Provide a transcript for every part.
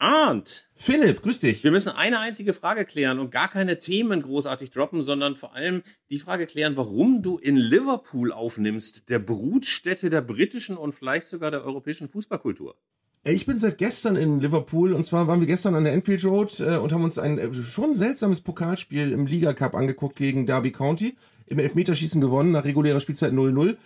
Arndt. Philipp, grüß dich. Wir müssen eine einzige Frage klären und gar keine Themen großartig droppen, sondern vor allem die Frage klären, warum du in Liverpool aufnimmst, der Brutstätte der britischen und vielleicht sogar der europäischen Fußballkultur. Ich bin seit gestern in Liverpool und zwar waren wir gestern an der Enfield Road äh, und haben uns ein äh, schon seltsames Pokalspiel im Liga Cup angeguckt gegen Derby County im Elfmeterschießen gewonnen, nach regulärer Spielzeit 0-0.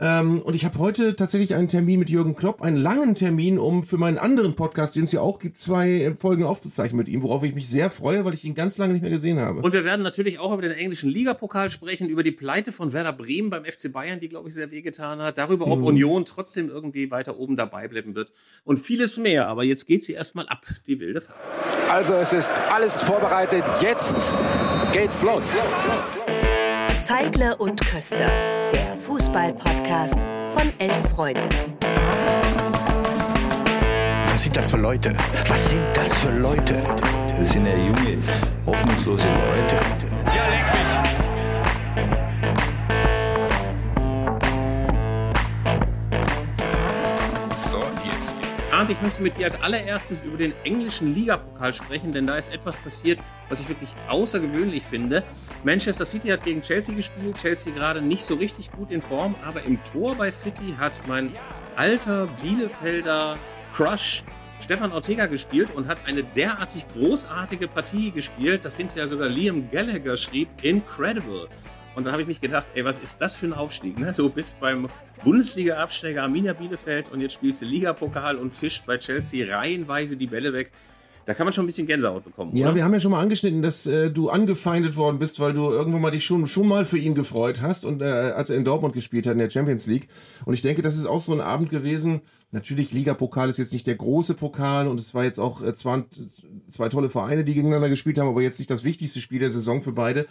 Ähm, und ich habe heute tatsächlich einen Termin mit Jürgen Klopp, einen langen Termin, um für meinen anderen Podcast, den es ja auch gibt, zwei Folgen aufzuzeichnen mit ihm, worauf ich mich sehr freue, weil ich ihn ganz lange nicht mehr gesehen habe. Und wir werden natürlich auch über den englischen Ligapokal sprechen, über die Pleite von Werder Bremen beim FC Bayern, die, glaube ich, sehr wehgetan hat, darüber, ob mhm. Union trotzdem irgendwie weiter oben dabei bleiben wird und vieles mehr. Aber jetzt geht sie erstmal ab, die wilde Fahrt. Also es ist alles vorbereitet, jetzt geht's los. Zeigler und Köster, der Fußball-Podcast von elf Freunden. Was sind das für Leute? Was sind das für Leute? Das sind ja junge, hoffnungslose Leute. Ja, leck mich! Arndt, ich möchte mit dir als allererstes über den englischen Ligapokal sprechen, denn da ist etwas passiert, was ich wirklich außergewöhnlich finde. Manchester City hat gegen Chelsea gespielt, Chelsea gerade nicht so richtig gut in Form, aber im Tor bei City hat mein alter Bielefelder Crush Stefan Ortega gespielt und hat eine derartig großartige Partie gespielt, dass hinterher sogar Liam Gallagher schrieb, incredible. Und dann habe ich mich gedacht, ey, was ist das für ein Aufstieg? Ne? Du bist beim Bundesliga-Absteiger Arminia Bielefeld und jetzt spielst du Ligapokal und fischt bei Chelsea reihenweise die Bälle weg. Da kann man schon ein bisschen Gänsehaut bekommen. Ja, oder? wir haben ja schon mal angeschnitten, dass äh, du angefeindet worden bist, weil du irgendwann mal dich schon, schon mal für ihn gefreut hast und äh, als er in Dortmund gespielt hat in der Champions League. Und ich denke, das ist auch so ein Abend gewesen. Natürlich, Ligapokal ist jetzt nicht der große Pokal und es war jetzt auch äh, zwar zwei tolle Vereine, die gegeneinander gespielt haben, aber jetzt nicht das wichtigste Spiel der Saison für beide.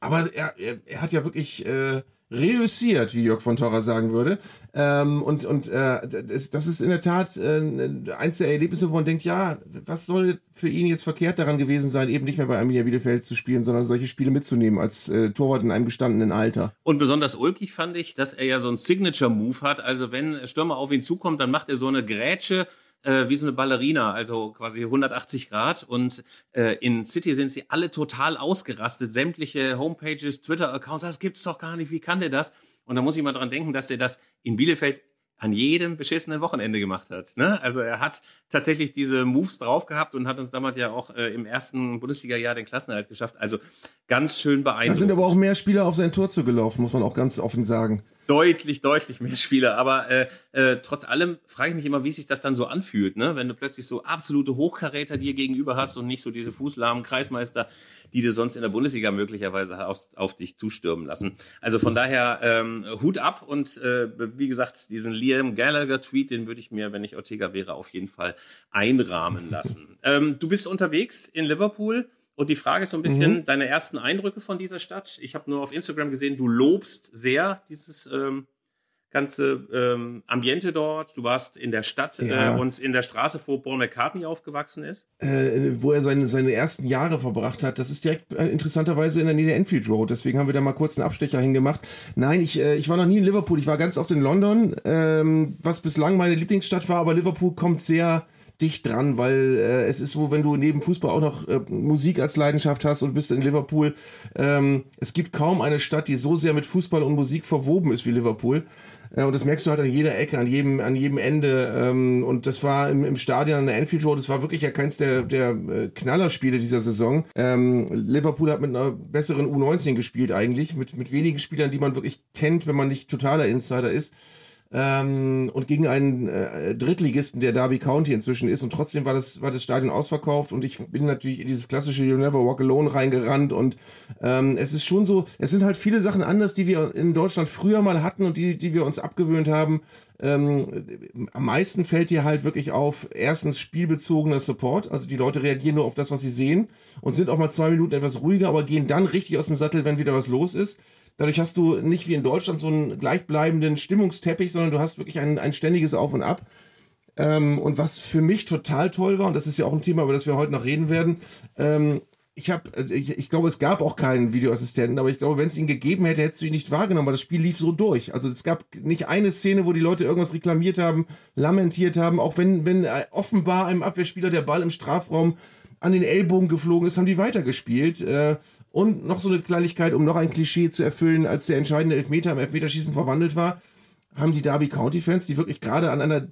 Aber er, er, er hat ja wirklich äh, reüssiert, wie Jörg von Torra sagen würde. Ähm, und und äh, das, das ist in der Tat äh, eins der Erlebnisse, wo man denkt, ja, was soll für ihn jetzt verkehrt daran gewesen sein, eben nicht mehr bei Arminia Bielefeld zu spielen, sondern solche Spiele mitzunehmen als äh, Torwart in einem gestandenen Alter. Und besonders ulkig fand ich, dass er ja so einen Signature-Move hat. Also wenn Stürmer auf ihn zukommt, dann macht er so eine Grätsche äh, wie so eine Ballerina, also quasi 180 Grad. Und äh, in City sind sie alle total ausgerastet. Sämtliche Homepages, Twitter-Accounts, das gibt's doch gar nicht, wie kann der das? Und da muss ich mal dran denken, dass er das in Bielefeld an jedem beschissenen Wochenende gemacht hat. Ne? Also er hat tatsächlich diese Moves drauf gehabt und hat uns damals ja auch äh, im ersten Bundesliga-Jahr den Klassenerhalt geschafft. Also ganz schön beeindruckend. Da sind aber auch mehr Spieler auf sein Tor zugelaufen, muss man auch ganz offen sagen deutlich, deutlich mehr Spieler. Aber äh, äh, trotz allem frage ich mich immer, wie sich das dann so anfühlt, ne? wenn du plötzlich so absolute Hochkaräter dir gegenüber hast und nicht so diese fußlahmen Kreismeister, die du sonst in der Bundesliga möglicherweise auf, auf dich zustürmen lassen. Also von daher ähm, Hut ab und äh, wie gesagt, diesen Liam Gallagher-Tweet, den würde ich mir, wenn ich Ortega wäre, auf jeden Fall einrahmen lassen. ähm, du bist unterwegs in Liverpool. Und die Frage ist so ein bisschen mhm. deine ersten Eindrücke von dieser Stadt. Ich habe nur auf Instagram gesehen, du lobst sehr dieses ähm, ganze ähm, Ambiente dort. Du warst in der Stadt ja. äh, und in der Straße, wo Paul McCartney aufgewachsen ist. Äh, wo er seine, seine ersten Jahre verbracht hat. Das ist direkt äh, interessanterweise in der Nähe der Enfield Road. Deswegen haben wir da mal kurz einen Abstecher hingemacht. Nein, ich, äh, ich war noch nie in Liverpool. Ich war ganz oft in London, ähm, was bislang meine Lieblingsstadt war. Aber Liverpool kommt sehr dicht dran, weil äh, es ist so, wenn du neben Fußball auch noch äh, Musik als Leidenschaft hast und bist in Liverpool, ähm, es gibt kaum eine Stadt, die so sehr mit Fußball und Musik verwoben ist wie Liverpool. Äh, und das merkst du halt an jeder Ecke, an jedem, an jedem Ende. Ähm, und das war im, im Stadion an der Anfield Road, das war wirklich ja keins der, der äh, Knallerspiele dieser Saison. Ähm, Liverpool hat mit einer besseren U19 gespielt eigentlich, mit, mit wenigen Spielern, die man wirklich kennt, wenn man nicht totaler Insider ist ähm, und gegen einen äh, Drittligisten, der Derby County inzwischen ist. Und trotzdem war das, war das Stadion ausverkauft und ich bin natürlich in dieses klassische You Never Walk Alone reingerannt. Und ähm, es ist schon so, es sind halt viele Sachen anders, die wir in Deutschland früher mal hatten und die, die wir uns abgewöhnt haben. Ähm, am meisten fällt dir halt wirklich auf, erstens spielbezogener Support, also die Leute reagieren nur auf das, was sie sehen und sind auch mal zwei Minuten etwas ruhiger, aber gehen dann richtig aus dem Sattel, wenn wieder was los ist. Dadurch hast du nicht wie in Deutschland so einen gleichbleibenden Stimmungsteppich, sondern du hast wirklich ein, ein ständiges Auf und Ab. Ähm, und was für mich total toll war, und das ist ja auch ein Thema, über das wir heute noch reden werden, ähm, ich habe, ich, ich glaube, es gab auch keinen Videoassistenten, aber ich glaube, wenn es ihn gegeben hätte, hättest du ihn nicht wahrgenommen, weil das Spiel lief so durch. Also es gab nicht eine Szene, wo die Leute irgendwas reklamiert haben, lamentiert haben, auch wenn, wenn äh, offenbar einem Abwehrspieler der Ball im Strafraum an den Ellbogen geflogen ist, haben die weitergespielt. Äh, und noch so eine Kleinigkeit, um noch ein Klischee zu erfüllen, als der entscheidende Elfmeter im Elfmeterschießen verwandelt war, haben die Derby County Fans, die wirklich gerade an einer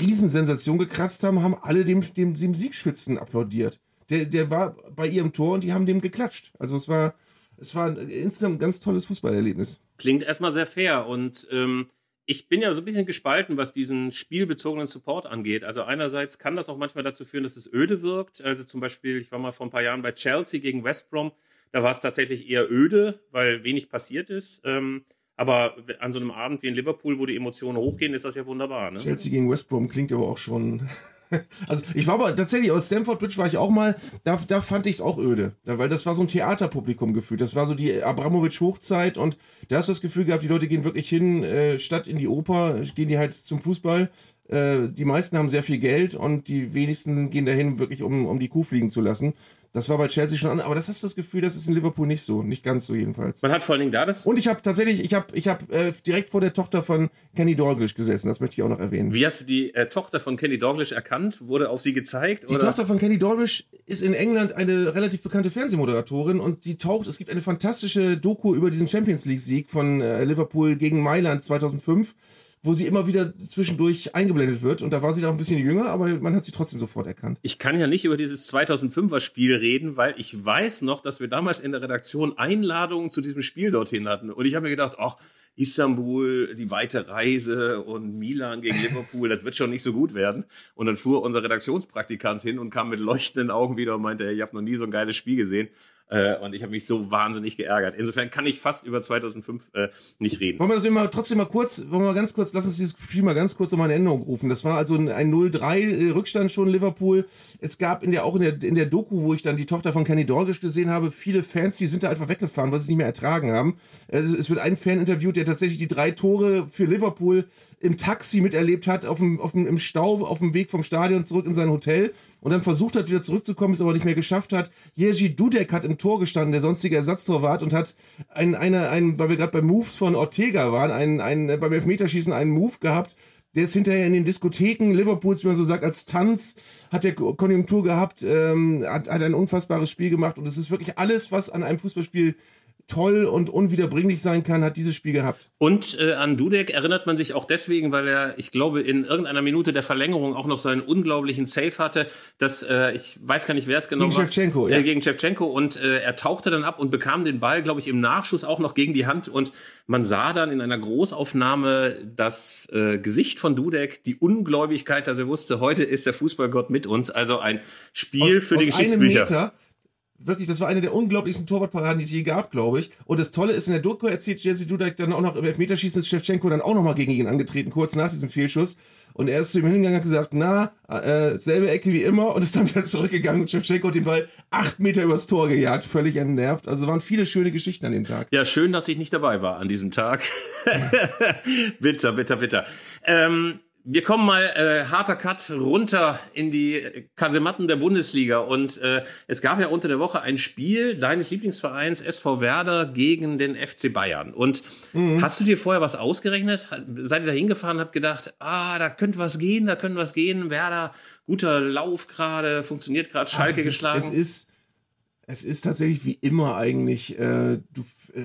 Riesensensation gekratzt haben, haben alle dem, dem, dem Siegschützen applaudiert. Der, der war bei ihrem Tor und die haben dem geklatscht. Also es war, es war insgesamt ein ganz tolles Fußballerlebnis. Klingt erstmal sehr fair und ähm, ich bin ja so ein bisschen gespalten, was diesen spielbezogenen Support angeht. Also einerseits kann das auch manchmal dazu führen, dass es öde wirkt. Also zum Beispiel, ich war mal vor ein paar Jahren bei Chelsea gegen West Brom. Da war es tatsächlich eher öde, weil wenig passiert ist. Ähm, aber an so einem Abend wie in Liverpool, wo die Emotionen hochgehen, ist das ja wunderbar. Ne? Chelsea gegen West Brom klingt aber auch schon. also ich war aber tatsächlich aus Stamford Bridge war ich auch mal. Da, da fand ich es auch öde, da, weil das war so ein Theaterpublikum gefühlt. Das war so die Abramowitsch Hochzeit und da hast du das Gefühl gehabt, die Leute gehen wirklich hin äh, statt in die Oper, gehen die halt zum Fußball. Äh, die meisten haben sehr viel Geld und die wenigsten gehen dahin wirklich um um die Kuh fliegen zu lassen. Das war bei Chelsea schon an, aber das hast du das Gefühl, das ist in Liverpool nicht so, nicht ganz so jedenfalls. Man hat vor allen Dingen da das. Und ich habe tatsächlich, ich habe, ich habe äh, direkt vor der Tochter von Kenny Dalglish gesessen. Das möchte ich auch noch erwähnen. Wie hast du die äh, Tochter von Kenny Dalglish erkannt? Wurde auf sie gezeigt? Die oder? Tochter von Kenny Dalglish ist in England eine relativ bekannte Fernsehmoderatorin und die taucht. Es gibt eine fantastische Doku über diesen Champions League Sieg von äh, Liverpool gegen Mailand 2005 wo sie immer wieder zwischendurch eingeblendet wird. Und da war sie noch ein bisschen jünger, aber man hat sie trotzdem sofort erkannt. Ich kann ja nicht über dieses 2005er Spiel reden, weil ich weiß noch, dass wir damals in der Redaktion Einladungen zu diesem Spiel dorthin hatten. Und ich habe mir gedacht, ach, Istanbul, die weite Reise und Milan gegen Liverpool, das wird schon nicht so gut werden. Und dann fuhr unser Redaktionspraktikant hin und kam mit leuchtenden Augen wieder und meinte, ich habe noch nie so ein geiles Spiel gesehen. Äh, und ich habe mich so wahnsinnig geärgert. Insofern kann ich fast über 2005 äh, nicht reden. Wollen wir das immer trotzdem mal kurz, wollen wir mal ganz kurz, lass uns dieses Spiel mal ganz kurz nochmal in Erinnerung rufen. Das war also ein, ein 0-3 Rückstand schon Liverpool. Es gab in der, auch in der, in der Doku, wo ich dann die Tochter von Kenny Dalglish gesehen habe, viele Fans, die sind da einfach weggefahren, weil sie es nicht mehr ertragen haben. Also es wird ein Fan interviewt, der tatsächlich die drei Tore für Liverpool im Taxi miterlebt hat, auf dem, auf dem, im Stau, auf dem Weg vom Stadion zurück in sein Hotel und dann versucht hat, wieder zurückzukommen, es aber nicht mehr geschafft hat. Jerzy Dudek hat im Tor gestanden, der sonstige Ersatztorwart, und hat ein, eine, ein, weil wir gerade bei Moves von Ortega waren, ein, ein, beim Elfmeterschießen einen Move gehabt, der ist hinterher in den Diskotheken Liverpools, wie man so sagt, als Tanz hat der Konjunktur gehabt, ähm, hat, hat ein unfassbares Spiel gemacht und es ist wirklich alles, was an einem Fußballspiel toll und unwiederbringlich sein kann, hat dieses Spiel gehabt. Und äh, an Dudek erinnert man sich auch deswegen, weil er, ich glaube, in irgendeiner Minute der Verlängerung auch noch so einen unglaublichen Save hatte, dass äh, ich weiß gar nicht, wer es genau gegen war. Shevchenko, ja. ja. Äh, gegen Shevchenko und äh, er tauchte dann ab und bekam den Ball, glaube ich, im Nachschuss auch noch gegen die Hand und man sah dann in einer Großaufnahme das äh, Gesicht von Dudek, die Ungläubigkeit, dass er wusste, heute ist der Fußballgott mit uns, also ein Spiel aus, für die Geschichtsbücher. Wirklich, das war eine der unglaublichsten Torwartparaden, die es je gab, glaube ich. Und das Tolle ist, in der Doku erzählt Jesse Dudek dann auch noch im Elfmeterschießen ist Shevchenko dann auch noch mal gegen ihn angetreten, kurz nach diesem Fehlschuss. Und er ist zu ihm hingegangen und hat gesagt, na, äh, selbe Ecke wie immer und ist dann wieder zurückgegangen und Shevchenko hat den Ball acht Meter übers Tor gejagt, völlig entnervt. Also waren viele schöne Geschichten an dem Tag. Ja, schön, dass ich nicht dabei war an diesem Tag. bitter, bitter, bitter. Ähm, wir kommen mal äh, harter Cut runter in die Kasematten der Bundesliga und äh, es gab ja unter der Woche ein Spiel deines Lieblingsvereins SV Werder gegen den FC Bayern und hast du dir vorher was ausgerechnet? Seid ihr da hingefahren und habt gedacht, ah, da könnte was gehen, da könnte was gehen, Werder, guter Lauf gerade, funktioniert gerade, Schalke es geschlagen. Ist, es ist es ist tatsächlich wie immer eigentlich, äh, du äh,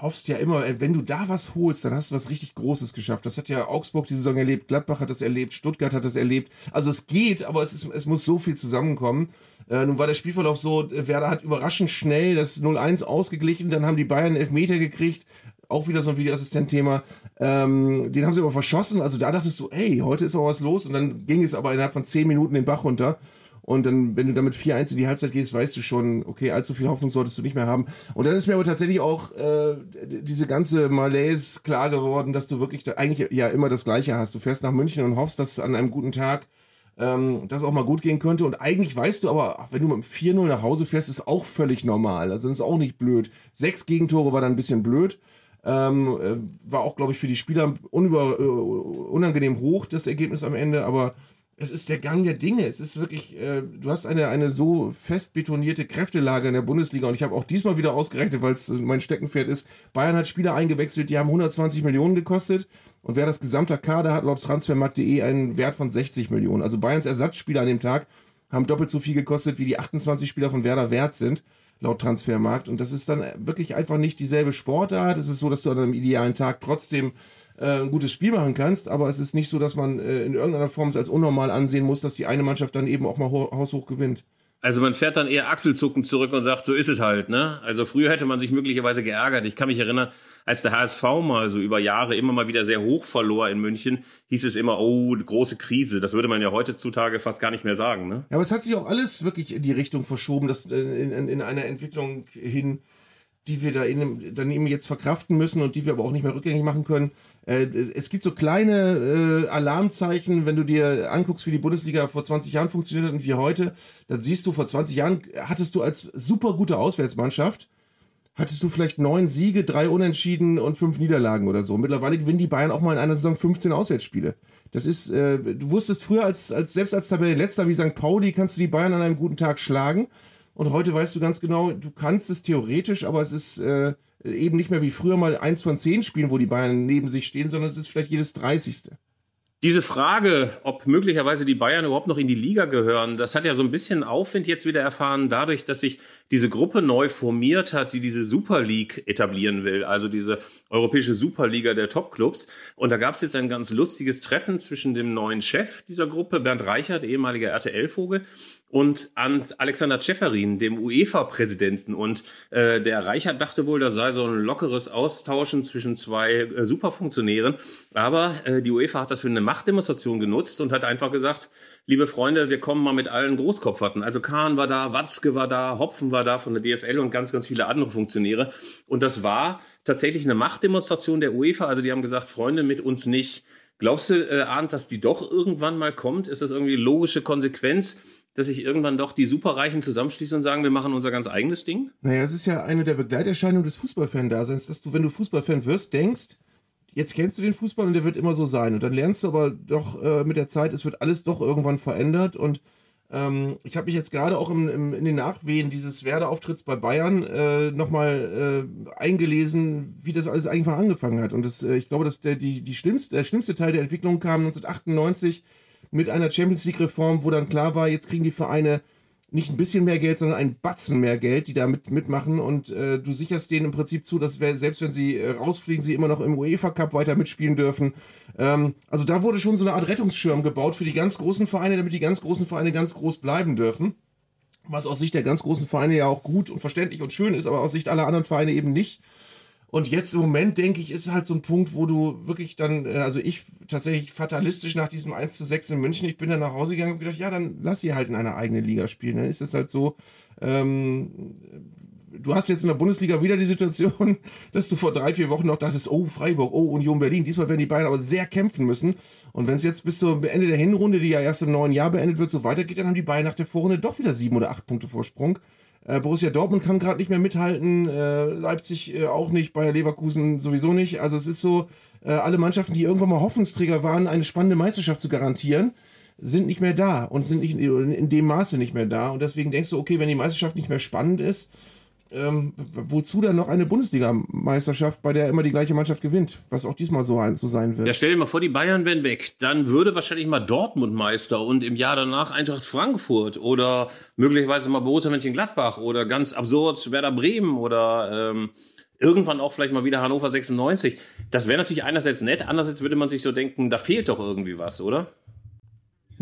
hoffst ja immer, äh, wenn du da was holst, dann hast du was richtig Großes geschafft. Das hat ja Augsburg die Saison erlebt, Gladbach hat das erlebt, Stuttgart hat das erlebt. Also es geht, aber es, ist, es muss so viel zusammenkommen. Äh, nun war der Spielverlauf so, äh, Werder hat überraschend schnell das 0-1 ausgeglichen, dann haben die Bayern Elfmeter gekriegt, auch wieder so ein Videoassistent-Thema. Ähm, den haben sie aber verschossen, also da dachtest du, ey, heute ist aber was los und dann ging es aber innerhalb von 10 Minuten den Bach runter. Und dann, wenn du damit 4-1 in die Halbzeit gehst, weißt du schon, okay, allzu viel Hoffnung solltest du nicht mehr haben. Und dann ist mir aber tatsächlich auch äh, diese ganze Malaise klar geworden, dass du wirklich da eigentlich ja immer das Gleiche hast. Du fährst nach München und hoffst, dass an einem guten Tag ähm, das auch mal gut gehen könnte. Und eigentlich weißt du aber, wenn du mit dem 4-0 nach Hause fährst, ist auch völlig normal. Also das ist auch nicht blöd. Sechs Gegentore war dann ein bisschen blöd. Ähm, äh, war auch, glaube ich, für die Spieler unüber, äh, unangenehm hoch, das Ergebnis am Ende, aber es ist der Gang der Dinge. Es ist wirklich, äh, du hast eine, eine so fest betonierte Kräftelage in der Bundesliga und ich habe auch diesmal wieder ausgerechnet, weil es mein Steckenpferd ist. Bayern hat Spieler eingewechselt, die haben 120 Millionen gekostet und wer das gesamte Kader hat laut Transfermarkt.de einen Wert von 60 Millionen. Also Bayerns Ersatzspieler an dem Tag haben doppelt so viel gekostet, wie die 28 Spieler von Werder wert sind laut Transfermarkt. Und das ist dann wirklich einfach nicht dieselbe Sportart. Es ist so, dass du an einem idealen Tag trotzdem äh, ein gutes Spiel machen kannst, aber es ist nicht so, dass man äh, in irgendeiner Form es als unnormal ansehen muss, dass die eine Mannschaft dann eben auch mal haushoch gewinnt. Also man fährt dann eher achselzuckend zurück und sagt, so ist es halt, ne? Also früher hätte man sich möglicherweise geärgert. Ich kann mich erinnern, als der HSV mal so über Jahre immer mal wieder sehr hoch verlor in München, hieß es immer, oh, große Krise. Das würde man ja heutzutage fast gar nicht mehr sagen, ne? Ja, aber es hat sich auch alles wirklich in die Richtung verschoben, dass äh, in, in, in einer Entwicklung hin, die wir da in, dann eben jetzt verkraften müssen und die wir aber auch nicht mehr rückgängig machen können. Äh, es gibt so kleine äh, Alarmzeichen, wenn du dir anguckst, wie die Bundesliga vor 20 Jahren funktioniert hat und wie heute, dann siehst du, vor 20 Jahren hattest du als super gute Auswärtsmannschaft, hattest du vielleicht neun Siege, drei Unentschieden und fünf Niederlagen oder so. Mittlerweile gewinnen die Bayern auch mal in einer Saison 15 Auswärtsspiele. Das ist, äh, du wusstest früher als, als selbst als Tabellenletzter wie St. Pauli kannst du die Bayern an einem guten Tag schlagen. Und heute weißt du ganz genau, du kannst es theoretisch, aber es ist äh, eben nicht mehr wie früher mal eins von zehn Spielen, wo die Bayern neben sich stehen, sondern es ist vielleicht jedes dreißigste. Diese Frage, ob möglicherweise die Bayern überhaupt noch in die Liga gehören, das hat ja so ein bisschen Aufwind jetzt wieder erfahren, dadurch, dass sich diese Gruppe neu formiert hat, die diese Super League etablieren will, also diese europäische Superliga der Topclubs. Und da gab es jetzt ein ganz lustiges Treffen zwischen dem neuen Chef dieser Gruppe, Bernd Reichert, ehemaliger RTL-Vogel, und an Alexander Tscheferin, dem UEFA-Präsidenten. Und äh, der Reichert dachte wohl, das sei so ein lockeres Austauschen zwischen zwei äh, Superfunktionären. Aber äh, die UEFA hat das für eine Machtdemonstration genutzt und hat einfach gesagt, liebe Freunde, wir kommen mal mit allen Großkopferten. Also Kahn war da, Watzke war da, Hopfen war da von der DFL und ganz, ganz viele andere Funktionäre. Und das war tatsächlich eine Machtdemonstration der UEFA. Also die haben gesagt, Freunde, mit uns nicht. Glaubst du, äh, Arndt, dass die doch irgendwann mal kommt? Ist das irgendwie logische Konsequenz? Dass sich irgendwann doch die Superreichen zusammenschließen und sagen, wir machen unser ganz eigenes Ding? Naja, es ist ja eine der Begleiterscheinungen des Fußballfan-Daseins, dass du, wenn du Fußballfan wirst, denkst, jetzt kennst du den Fußball und der wird immer so sein. Und dann lernst du aber doch äh, mit der Zeit, es wird alles doch irgendwann verändert. Und ähm, ich habe mich jetzt gerade auch im, im, in den Nachwehen dieses Werder-Auftritts bei Bayern äh, nochmal äh, eingelesen, wie das alles eigentlich mal angefangen hat. Und das, äh, ich glaube, dass der, die, die schlimmste, der schlimmste Teil der Entwicklung kam 1998 mit einer Champions League Reform, wo dann klar war, jetzt kriegen die Vereine nicht ein bisschen mehr Geld, sondern ein Batzen mehr Geld, die da mit, mitmachen und äh, du sicherst denen im Prinzip zu, dass wir, selbst wenn sie äh, rausfliegen, sie immer noch im UEFA Cup weiter mitspielen dürfen. Ähm, also da wurde schon so eine Art Rettungsschirm gebaut für die ganz großen Vereine, damit die ganz großen Vereine ganz groß bleiben dürfen. Was aus Sicht der ganz großen Vereine ja auch gut und verständlich und schön ist, aber aus Sicht aller anderen Vereine eben nicht. Und jetzt im Moment, denke ich, ist halt so ein Punkt, wo du wirklich dann, äh, also ich tatsächlich fatalistisch nach diesem 1 zu 6 in München, ich bin dann nach Hause gegangen und gedacht, ja, dann lass sie halt in einer eigenen Liga spielen. Dann ist es halt so, ähm, du hast jetzt in der Bundesliga wieder die Situation, dass du vor drei, vier Wochen noch dachtest, oh, Freiburg, oh, Union Berlin. Diesmal werden die Bayern aber sehr kämpfen müssen. Und wenn es jetzt bis zum Ende der Hinrunde, die ja erst im neuen Jahr beendet wird, so weitergeht, dann haben die Bayern nach der Vorrunde doch wieder sieben oder acht Punkte Vorsprung. Äh, Borussia Dortmund kann gerade nicht mehr mithalten, äh, Leipzig äh, auch nicht, Bayer Leverkusen sowieso nicht. Also es ist so, alle Mannschaften, die irgendwann mal Hoffnungsträger waren, eine spannende Meisterschaft zu garantieren, sind nicht mehr da und sind nicht in dem Maße nicht mehr da. Und deswegen denkst du, okay, wenn die Meisterschaft nicht mehr spannend ist, ähm, wozu dann noch eine Bundesliga-Meisterschaft, bei der immer die gleiche Mannschaft gewinnt, was auch diesmal so, so sein wird. Ja, stell dir mal vor, die Bayern wären weg. Dann würde wahrscheinlich mal Dortmund Meister und im Jahr danach Eintracht Frankfurt oder möglicherweise mal Borussia Mönchengladbach oder ganz absurd Werder Bremen oder ähm, irgendwann auch vielleicht mal wieder Hannover 96. Das wäre natürlich einerseits nett, andererseits würde man sich so denken, da fehlt doch irgendwie was, oder?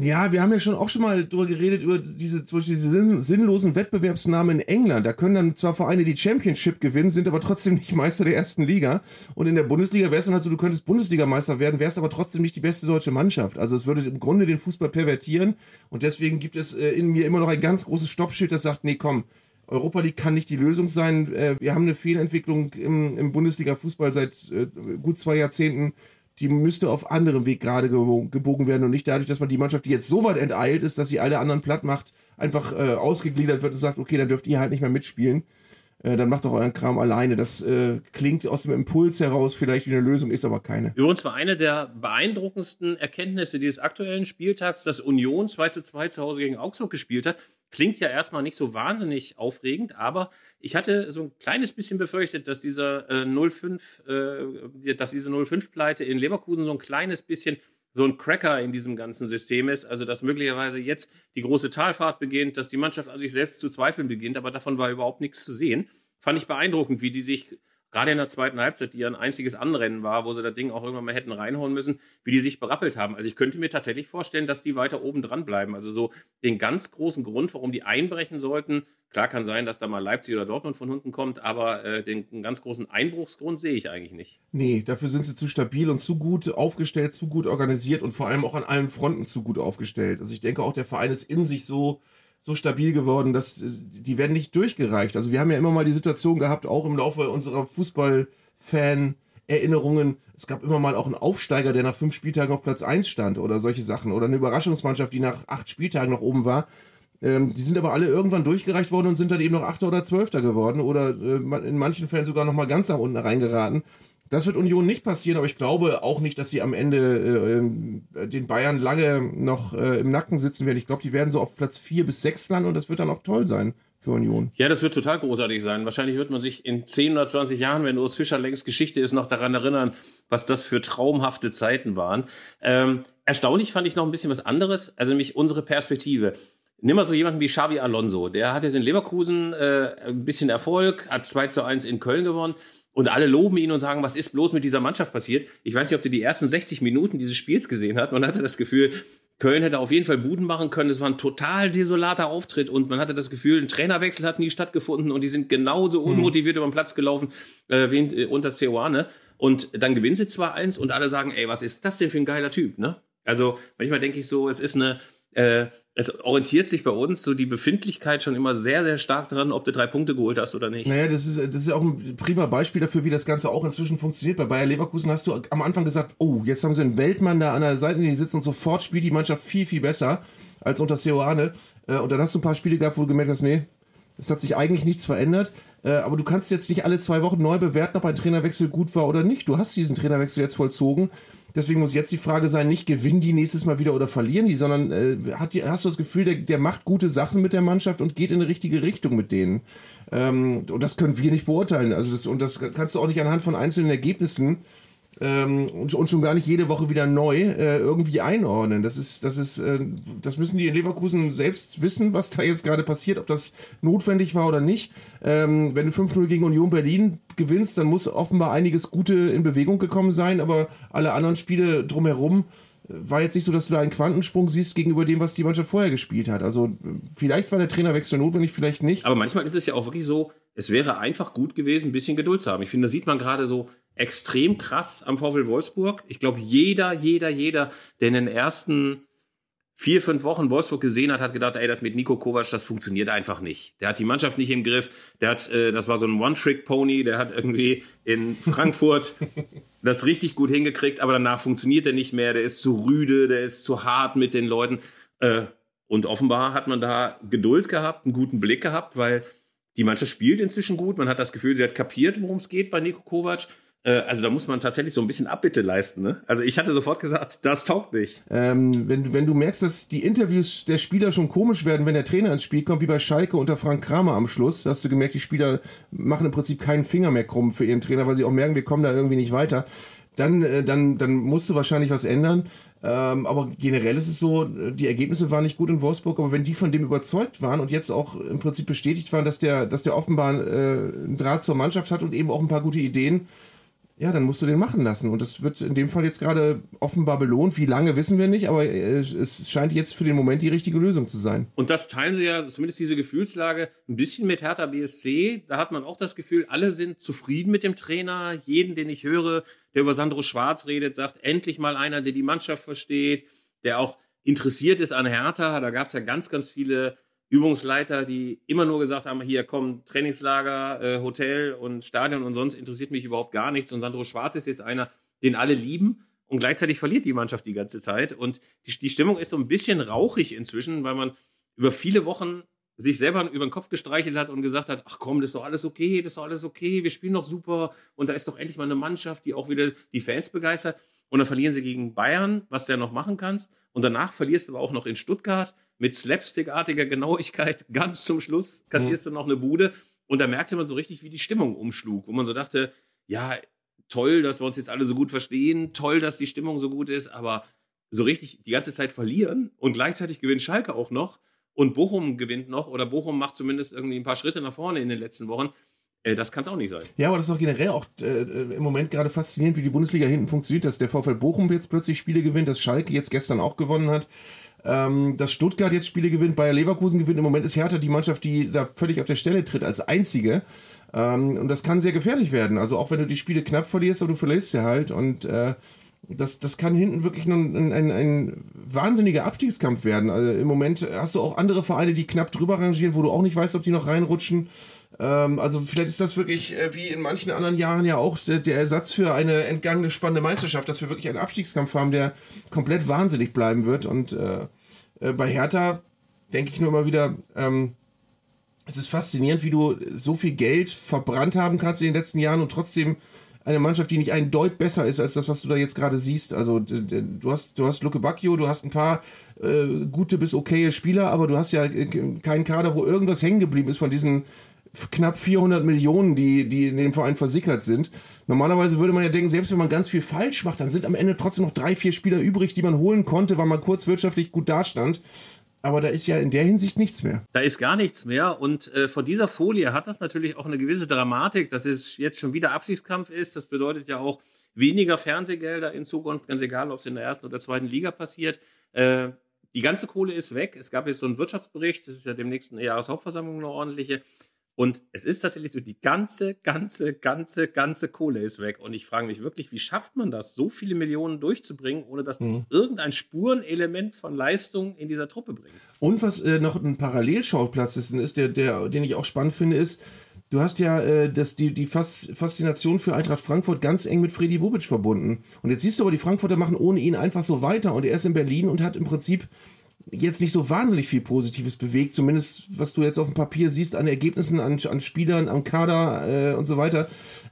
Ja, wir haben ja schon auch schon mal drüber geredet, über diese, zum Beispiel diese sinnlosen Wettbewerbsnamen in England. Da können dann zwar Vereine die Championship gewinnen, sind aber trotzdem nicht Meister der ersten Liga. Und in der Bundesliga wäre es dann halt so, du könntest Bundesligameister werden, wärst aber trotzdem nicht die beste deutsche Mannschaft. Also es würde im Grunde den Fußball pervertieren. Und deswegen gibt es äh, in mir immer noch ein ganz großes Stoppschild, das sagt, nee, komm, Europa League kann nicht die Lösung sein. Äh, wir haben eine Fehlentwicklung im, im Bundesliga-Fußball seit äh, gut zwei Jahrzehnten die müsste auf anderem Weg gerade gebogen werden und nicht dadurch, dass man die Mannschaft, die jetzt so weit enteilt ist, dass sie alle anderen platt macht, einfach äh, ausgegliedert wird und sagt, okay, dann dürft ihr halt nicht mehr mitspielen. Äh, dann macht doch euren Kram alleine. Das äh, klingt aus dem Impuls heraus vielleicht wie eine Lösung, ist aber keine. Übrigens war eine der beeindruckendsten Erkenntnisse dieses aktuellen Spieltags, dass Union 2 zu 2 zu Hause gegen Augsburg gespielt hat. Klingt ja erstmal nicht so wahnsinnig aufregend, aber ich hatte so ein kleines bisschen befürchtet, dass dieser äh, 05, äh, dass diese 05-Pleite in Leverkusen so ein kleines bisschen so ein Cracker in diesem ganzen System ist. Also, dass möglicherweise jetzt die große Talfahrt beginnt, dass die Mannschaft an sich selbst zu zweifeln beginnt, aber davon war überhaupt nichts zu sehen. Fand ich beeindruckend, wie die sich gerade in der zweiten Halbzeit, die ja ein einziges Anrennen war, wo sie das Ding auch irgendwann mal hätten reinholen müssen, wie die sich berappelt haben. Also ich könnte mir tatsächlich vorstellen, dass die weiter oben dran bleiben. Also so den ganz großen Grund, warum die einbrechen sollten, klar kann sein, dass da mal Leipzig oder Dortmund von unten kommt, aber äh, den ganz großen Einbruchsgrund sehe ich eigentlich nicht. Nee, dafür sind sie zu stabil und zu gut aufgestellt, zu gut organisiert und vor allem auch an allen Fronten zu gut aufgestellt. Also ich denke auch, der Verein ist in sich so so stabil geworden, dass die werden nicht durchgereicht. Also wir haben ja immer mal die Situation gehabt, auch im Laufe unserer Fußballfan Erinnerungen, es gab immer mal auch einen Aufsteiger, der nach fünf Spieltagen auf Platz eins stand oder solche Sachen. Oder eine Überraschungsmannschaft, die nach acht Spieltagen noch oben war. Ähm, die sind aber alle irgendwann durchgereicht worden und sind dann eben noch Achter oder Zwölfter geworden oder äh, in manchen Fällen sogar noch mal ganz nach unten reingeraten. Das wird Union nicht passieren, aber ich glaube auch nicht, dass sie am Ende äh, äh, den Bayern lange noch äh, im Nacken sitzen werden. Ich glaube, die werden so auf Platz vier bis sechs landen und das wird dann auch toll sein für Union. Ja, das wird total großartig sein. Wahrscheinlich wird man sich in 10 oder 20 Jahren, wenn Urs Fischer längst Geschichte ist, noch daran erinnern, was das für traumhafte Zeiten waren. Ähm, erstaunlich fand ich noch ein bisschen was anderes, also nämlich unsere Perspektive. Nimm mal so jemanden wie Xavi Alonso. Der hat jetzt in Leverkusen äh, ein bisschen Erfolg, hat 2 zu 1 in Köln gewonnen. Und alle loben ihn und sagen, was ist bloß mit dieser Mannschaft passiert? Ich weiß nicht, ob du die ersten 60 Minuten dieses Spiels gesehen hast. Man hatte das Gefühl, Köln hätte auf jeden Fall Buden machen können. Es war ein total desolater Auftritt und man hatte das Gefühl, ein Trainerwechsel hat nie stattgefunden und die sind genauso hm. unmotiviert mhm. über den Platz gelaufen äh, wie äh, unter Ceoane. Und dann gewinnen sie zwar eins und alle sagen, ey, was ist das denn für ein geiler Typ, ne? Also manchmal denke ich so, es ist eine, äh, es orientiert sich bei uns so die Befindlichkeit schon immer sehr, sehr stark daran, ob du drei Punkte geholt hast oder nicht. Naja, das ist, das ist ja auch ein prima Beispiel dafür, wie das Ganze auch inzwischen funktioniert. Bei Bayer Leverkusen hast du am Anfang gesagt, oh, jetzt haben sie einen Weltmann da an der Seite, die sitzt und sofort spielt die Mannschaft viel, viel besser als unter Seoane. Äh, und dann hast du ein paar Spiele gehabt, wo du gemerkt hast, nee, es hat sich eigentlich nichts verändert. Äh, aber du kannst jetzt nicht alle zwei Wochen neu bewerten, ob ein Trainerwechsel gut war oder nicht. Du hast diesen Trainerwechsel jetzt vollzogen. Deswegen muss jetzt die Frage sein, nicht gewinnen die nächstes Mal wieder oder verlieren die, sondern äh, hat die, hast du das Gefühl, der, der macht gute Sachen mit der Mannschaft und geht in eine richtige Richtung mit denen. Ähm, und das können wir nicht beurteilen. Also das, und das kannst du auch nicht anhand von einzelnen Ergebnissen ähm, und, schon gar nicht jede Woche wieder neu äh, irgendwie einordnen. Das ist, das ist, äh, das müssen die in Leverkusen selbst wissen, was da jetzt gerade passiert, ob das notwendig war oder nicht. Ähm, wenn du 5-0 gegen Union Berlin gewinnst, dann muss offenbar einiges Gute in Bewegung gekommen sein, aber alle anderen Spiele drumherum war jetzt nicht so, dass du da einen Quantensprung siehst gegenüber dem, was die Mannschaft vorher gespielt hat. Also vielleicht war der Trainerwechsel notwendig, vielleicht nicht. Aber manchmal ist es ja auch wirklich so, es wäre einfach gut gewesen, ein bisschen Geduld zu haben. Ich finde, da sieht man gerade so extrem krass am VfL Wolfsburg. Ich glaube, jeder, jeder, jeder, der in den ersten vier, fünf Wochen Wolfsburg gesehen hat, hat gedacht, ey, das mit Nico Kovac, das funktioniert einfach nicht. Der hat die Mannschaft nicht im Griff. Der hat, äh, das war so ein One-Trick-Pony. Der hat irgendwie in Frankfurt das richtig gut hingekriegt, aber danach funktioniert er nicht mehr. Der ist zu rüde, der ist zu hart mit den Leuten. Äh, und offenbar hat man da Geduld gehabt, einen guten Blick gehabt, weil die Mannschaft spielt inzwischen gut. Man hat das Gefühl, sie hat kapiert, worum es geht bei Nico Kovac. Äh, also da muss man tatsächlich so ein bisschen Abbitte leisten. Ne? Also ich hatte sofort gesagt, das taugt nicht. Ähm, wenn, wenn du merkst, dass die Interviews der Spieler schon komisch werden, wenn der Trainer ins Spiel kommt, wie bei Schalke unter Frank Kramer am Schluss, hast du gemerkt, die Spieler machen im Prinzip keinen Finger mehr krumm für ihren Trainer, weil sie auch merken, wir kommen da irgendwie nicht weiter. Dann, äh, dann, dann musst du wahrscheinlich was ändern. Ähm, aber generell ist es so, die Ergebnisse waren nicht gut in Wolfsburg, aber wenn die von dem überzeugt waren und jetzt auch im Prinzip bestätigt waren, dass der, dass der offenbar äh, einen Draht zur Mannschaft hat und eben auch ein paar gute Ideen, ja, dann musst du den machen lassen. Und das wird in dem Fall jetzt gerade offenbar belohnt. Wie lange wissen wir nicht, aber es scheint jetzt für den Moment die richtige Lösung zu sein. Und das teilen sie ja, zumindest diese Gefühlslage, ein bisschen mit Hertha BSC. Da hat man auch das Gefühl, alle sind zufrieden mit dem Trainer. Jeden, den ich höre, der über Sandro Schwarz redet, sagt, endlich mal einer, der die Mannschaft versteht, der auch interessiert ist an Hertha. Da gab es ja ganz, ganz viele Übungsleiter, die immer nur gesagt haben, hier kommen Trainingslager, äh, Hotel und Stadion und sonst interessiert mich überhaupt gar nichts. Und Sandro Schwarz ist jetzt einer, den alle lieben. Und gleichzeitig verliert die Mannschaft die ganze Zeit. Und die, die Stimmung ist so ein bisschen rauchig inzwischen, weil man über viele Wochen sich selber über den Kopf gestreichelt hat und gesagt hat, ach komm, das ist doch alles okay, das ist doch alles okay, wir spielen doch super und da ist doch endlich mal eine Mannschaft, die auch wieder die Fans begeistert. Und dann verlieren sie gegen Bayern, was du ja noch machen kannst. Und danach verlierst du aber auch noch in Stuttgart mit slapstickartiger Genauigkeit. Ganz zum Schluss kassierst du noch eine Bude. Und da merkte man so richtig, wie die Stimmung umschlug, wo man so dachte, ja, toll, dass wir uns jetzt alle so gut verstehen, toll, dass die Stimmung so gut ist, aber so richtig die ganze Zeit verlieren und gleichzeitig gewinnt Schalke auch noch und Bochum gewinnt noch oder Bochum macht zumindest irgendwie ein paar Schritte nach vorne in den letzten Wochen. Äh, das kann es auch nicht sein. Ja, aber das ist doch generell auch äh, im Moment gerade faszinierend, wie die Bundesliga hinten funktioniert, dass der VfL Bochum jetzt plötzlich Spiele gewinnt, dass Schalke jetzt gestern auch gewonnen hat. Ähm, dass Stuttgart jetzt Spiele gewinnt, Bayer Leverkusen gewinnt. Im Moment ist Hertha die Mannschaft, die da völlig auf der Stelle tritt, als einzige. Ähm, und das kann sehr gefährlich werden. Also auch wenn du die Spiele knapp verlierst, aber du verlierst sie halt. Und äh, das, das kann hinten wirklich ein, ein, ein wahnsinniger Abstiegskampf werden. Also Im Moment hast du auch andere Vereine, die knapp drüber rangieren, wo du auch nicht weißt, ob die noch reinrutschen. Ähm, also vielleicht ist das wirklich äh, wie in manchen anderen Jahren ja auch der, der, Ersatz für eine entgangene spannende Meisterschaft, dass wir wirklich einen Abstiegskampf haben, der komplett wahnsinnig bleiben wird. Und äh, äh, bei Hertha denke ich nur immer wieder, ähm, es ist faszinierend, wie du so viel Geld verbrannt haben kannst in den letzten Jahren und trotzdem eine Mannschaft, die nicht ein Deut besser ist als das, was du da jetzt gerade siehst. Also du hast, du hast Luke Bacchio, du hast ein paar äh, gute bis okaye Spieler, aber du hast ja keinen Kader, wo irgendwas hängen geblieben ist von diesen knapp 400 Millionen, die, die in dem Verein versickert sind. Normalerweise würde man ja denken, selbst wenn man ganz viel falsch macht, dann sind am Ende trotzdem noch drei, vier Spieler übrig, die man holen konnte, weil man kurz wirtschaftlich gut dastand. Aber da ist ja in der Hinsicht nichts mehr. Da ist gar nichts mehr. Und äh, vor dieser Folie hat das natürlich auch eine gewisse Dramatik, dass es jetzt schon wieder Abschiedskampf ist. Das bedeutet ja auch weniger Fernsehgelder in Zukunft, ganz egal, ob es in der ersten oder zweiten Liga passiert. Äh, die ganze Kohle ist weg. Es gab jetzt so einen Wirtschaftsbericht, das ist ja demnächst eine Jahreshauptversammlung eine ordentliche. Und es ist tatsächlich so, die ganze, ganze, ganze, ganze Kohle ist weg. Und ich frage mich wirklich, wie schafft man das, so viele Millionen durchzubringen, ohne dass das mhm. irgendein Spurenelement von Leistung in dieser Truppe bringt? Und was äh, noch ein Parallelschauplatz ist, ist der, der, den ich auch spannend finde, ist, du hast ja äh, das, die, die Fas Faszination für Eintracht Frankfurt ganz eng mit Freddy Bubic verbunden. Und jetzt siehst du aber, die Frankfurter machen ohne ihn einfach so weiter. Und er ist in Berlin und hat im Prinzip jetzt nicht so wahnsinnig viel Positives bewegt, zumindest was du jetzt auf dem Papier siehst an Ergebnissen, an, an Spielern, am Kader äh, und so weiter.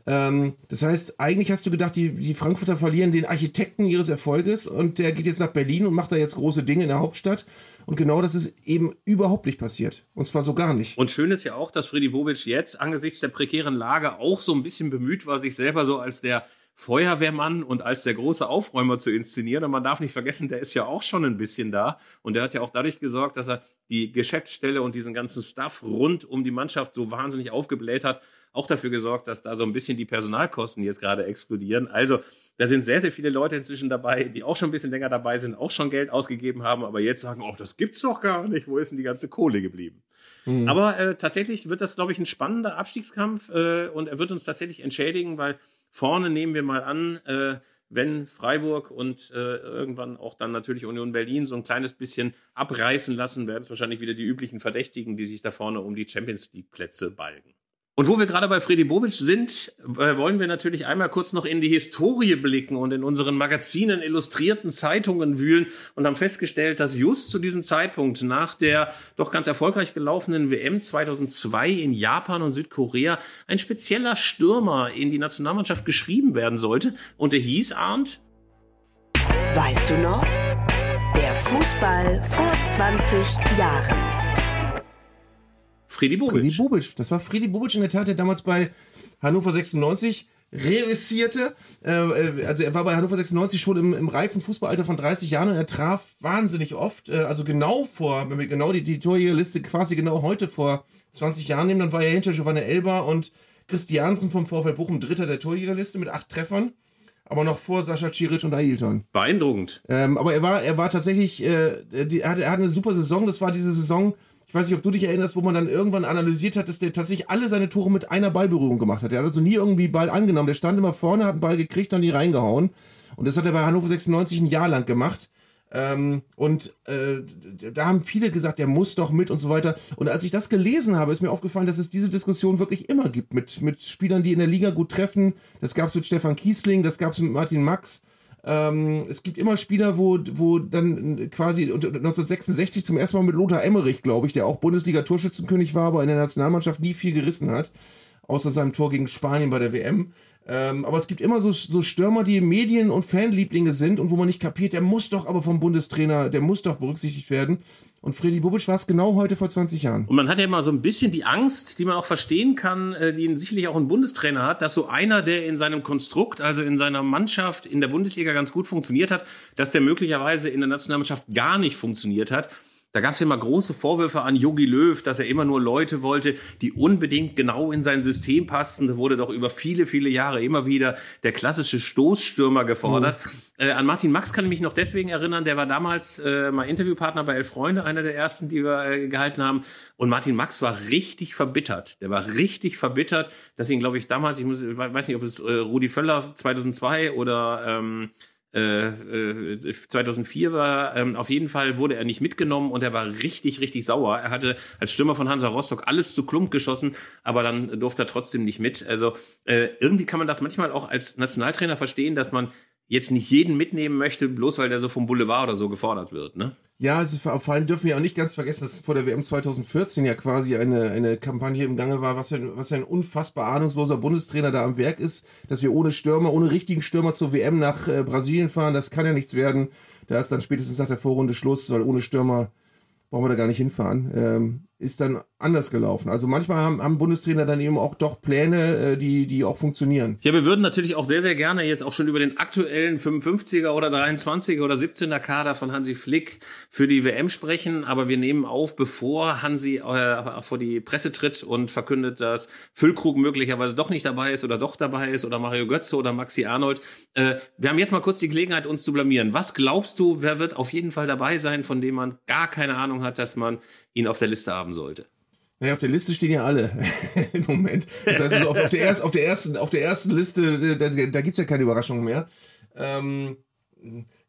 Ähm, das heißt, eigentlich hast du gedacht, die, die Frankfurter verlieren den Architekten ihres Erfolges und der geht jetzt nach Berlin und macht da jetzt große Dinge in der Hauptstadt. Und genau das ist eben überhaupt nicht passiert. Und zwar so gar nicht. Und schön ist ja auch, dass Freddy Bobic jetzt angesichts der prekären Lage auch so ein bisschen bemüht war, sich selber so als der Feuerwehrmann und als der große Aufräumer zu inszenieren. Und man darf nicht vergessen, der ist ja auch schon ein bisschen da. Und der hat ja auch dadurch gesorgt, dass er die Geschäftsstelle und diesen ganzen Stuff rund um die Mannschaft so wahnsinnig aufgebläht hat. Auch dafür gesorgt, dass da so ein bisschen die Personalkosten jetzt gerade explodieren. Also da sind sehr, sehr viele Leute inzwischen dabei, die auch schon ein bisschen länger dabei sind, auch schon Geld ausgegeben haben, aber jetzt sagen, oh, das gibt's doch gar nicht. Wo ist denn die ganze Kohle geblieben? Mhm. Aber äh, tatsächlich wird das, glaube ich, ein spannender Abstiegskampf äh, und er wird uns tatsächlich entschädigen, weil Vorne nehmen wir mal an, äh, wenn Freiburg und äh, irgendwann auch dann natürlich Union Berlin so ein kleines bisschen abreißen lassen, werden es wahrscheinlich wieder die üblichen Verdächtigen, die sich da vorne um die Champions League Plätze balgen. Und wo wir gerade bei Freddy Bobic sind, äh, wollen wir natürlich einmal kurz noch in die Historie blicken und in unseren Magazinen, illustrierten Zeitungen wühlen und haben festgestellt, dass just zu diesem Zeitpunkt nach der doch ganz erfolgreich gelaufenen WM 2002 in Japan und Südkorea ein spezieller Stürmer in die Nationalmannschaft geschrieben werden sollte. Und der hieß Arndt. Weißt du noch? Der Fußball vor 20 Jahren. Friedi Bobic. Friedi Bobic. Das war Friedi Bobic in der Tat, der damals bei Hannover 96 reüssierte. Äh, äh, also er war bei Hannover 96 schon im, im reifen Fußballalter von 30 Jahren und er traf wahnsinnig oft. Äh, also genau vor, wenn wir genau die, die Torjägerliste quasi genau heute vor 20 Jahren nehmen, dann war er hinter Giovanna Elba und Christiansen vom VfL Bochum Dritter der Torjägerliste mit acht Treffern aber noch vor Sascha Ciric und Ailton. Beeindruckend. Ähm, aber er war, er war tatsächlich, äh, die, er, hatte, er hatte eine super Saison. Das war diese Saison, ich weiß nicht, ob du dich erinnerst, wo man dann irgendwann analysiert hat, dass der tatsächlich alle seine Tore mit einer Ballberührung gemacht hat. Er hat also nie irgendwie Ball angenommen. Der stand immer vorne, hat einen Ball gekriegt und die reingehauen. Und das hat er bei Hannover 96 ein Jahr lang gemacht. Ähm, und äh, da haben viele gesagt, der muss doch mit und so weiter. Und als ich das gelesen habe, ist mir aufgefallen, dass es diese Diskussion wirklich immer gibt mit, mit Spielern, die in der Liga gut treffen. Das gab es mit Stefan Kiesling, das gab es mit Martin Max. Ähm, es gibt immer Spieler, wo, wo dann quasi 1966 zum ersten Mal mit Lothar Emmerich, glaube ich, der auch Bundesliga-Torschützenkönig war, aber in der Nationalmannschaft nie viel gerissen hat, außer seinem Tor gegen Spanien bei der WM. Ähm, aber es gibt immer so, so Stürmer, die Medien- und Fanlieblinge sind und wo man nicht kapiert, der muss doch aber vom Bundestrainer, der muss doch berücksichtigt werden. Und Freddy Bubic war es genau heute vor 20 Jahren. Und man hat ja immer so ein bisschen die Angst, die man auch verstehen kann, äh, die sicherlich auch ein Bundestrainer hat, dass so einer, der in seinem Konstrukt, also in seiner Mannschaft in der Bundesliga ganz gut funktioniert hat, dass der möglicherweise in der Nationalmannschaft gar nicht funktioniert hat. Da gab es immer große Vorwürfe an Jogi Löw, dass er immer nur Leute wollte, die unbedingt genau in sein System passten. Da wurde doch über viele, viele Jahre immer wieder der klassische Stoßstürmer gefordert. Mhm. Äh, an Martin Max kann ich mich noch deswegen erinnern, der war damals äh, mal Interviewpartner bei Elf Freunde, einer der ersten, die wir äh, gehalten haben. Und Martin Max war richtig verbittert. Der war richtig verbittert, dass ihn, glaube ich, damals, ich muss, weiß nicht, ob es äh, Rudi Völler 2002 oder ähm, 2004 äh, war, ähm, auf jeden Fall wurde er nicht mitgenommen und er war richtig, richtig sauer. Er hatte als Stürmer von Hansa Rostock alles zu Klump geschossen, aber dann durfte er trotzdem nicht mit. Also äh, irgendwie kann man das manchmal auch als Nationaltrainer verstehen, dass man jetzt nicht jeden mitnehmen möchte, bloß weil der so vom Boulevard oder so gefordert wird, ne? Ja, also vor allem dürfen wir auch nicht ganz vergessen, dass vor der WM 2014 ja quasi eine, eine Kampagne im Gange war, was für, ein, was für ein unfassbar ahnungsloser Bundestrainer da am Werk ist, dass wir ohne Stürmer, ohne richtigen Stürmer zur WM nach äh, Brasilien fahren, das kann ja nichts werden. Da ist dann spätestens nach der Vorrunde Schluss, weil ohne Stürmer brauchen wir da gar nicht hinfahren, ähm, ist dann anders gelaufen. Also manchmal haben, haben Bundestrainer dann eben auch doch Pläne, äh, die, die auch funktionieren. Ja, wir würden natürlich auch sehr, sehr gerne jetzt auch schon über den aktuellen 55er oder 23er oder 17er Kader von Hansi Flick für die WM sprechen, aber wir nehmen auf, bevor Hansi äh, vor die Presse tritt und verkündet, dass Füllkrug möglicherweise doch nicht dabei ist oder doch dabei ist oder Mario Götze oder Maxi Arnold. Äh, wir haben jetzt mal kurz die Gelegenheit, uns zu blamieren. Was glaubst du, wer wird auf jeden Fall dabei sein, von dem man gar keine Ahnung hat, dass man ihn auf der Liste haben sollte. Naja, auf der Liste stehen ja alle im Moment. Das heißt, also auf, auf, der erst, auf, der ersten, auf der ersten Liste, da, da gibt es ja keine Überraschung mehr. Ähm,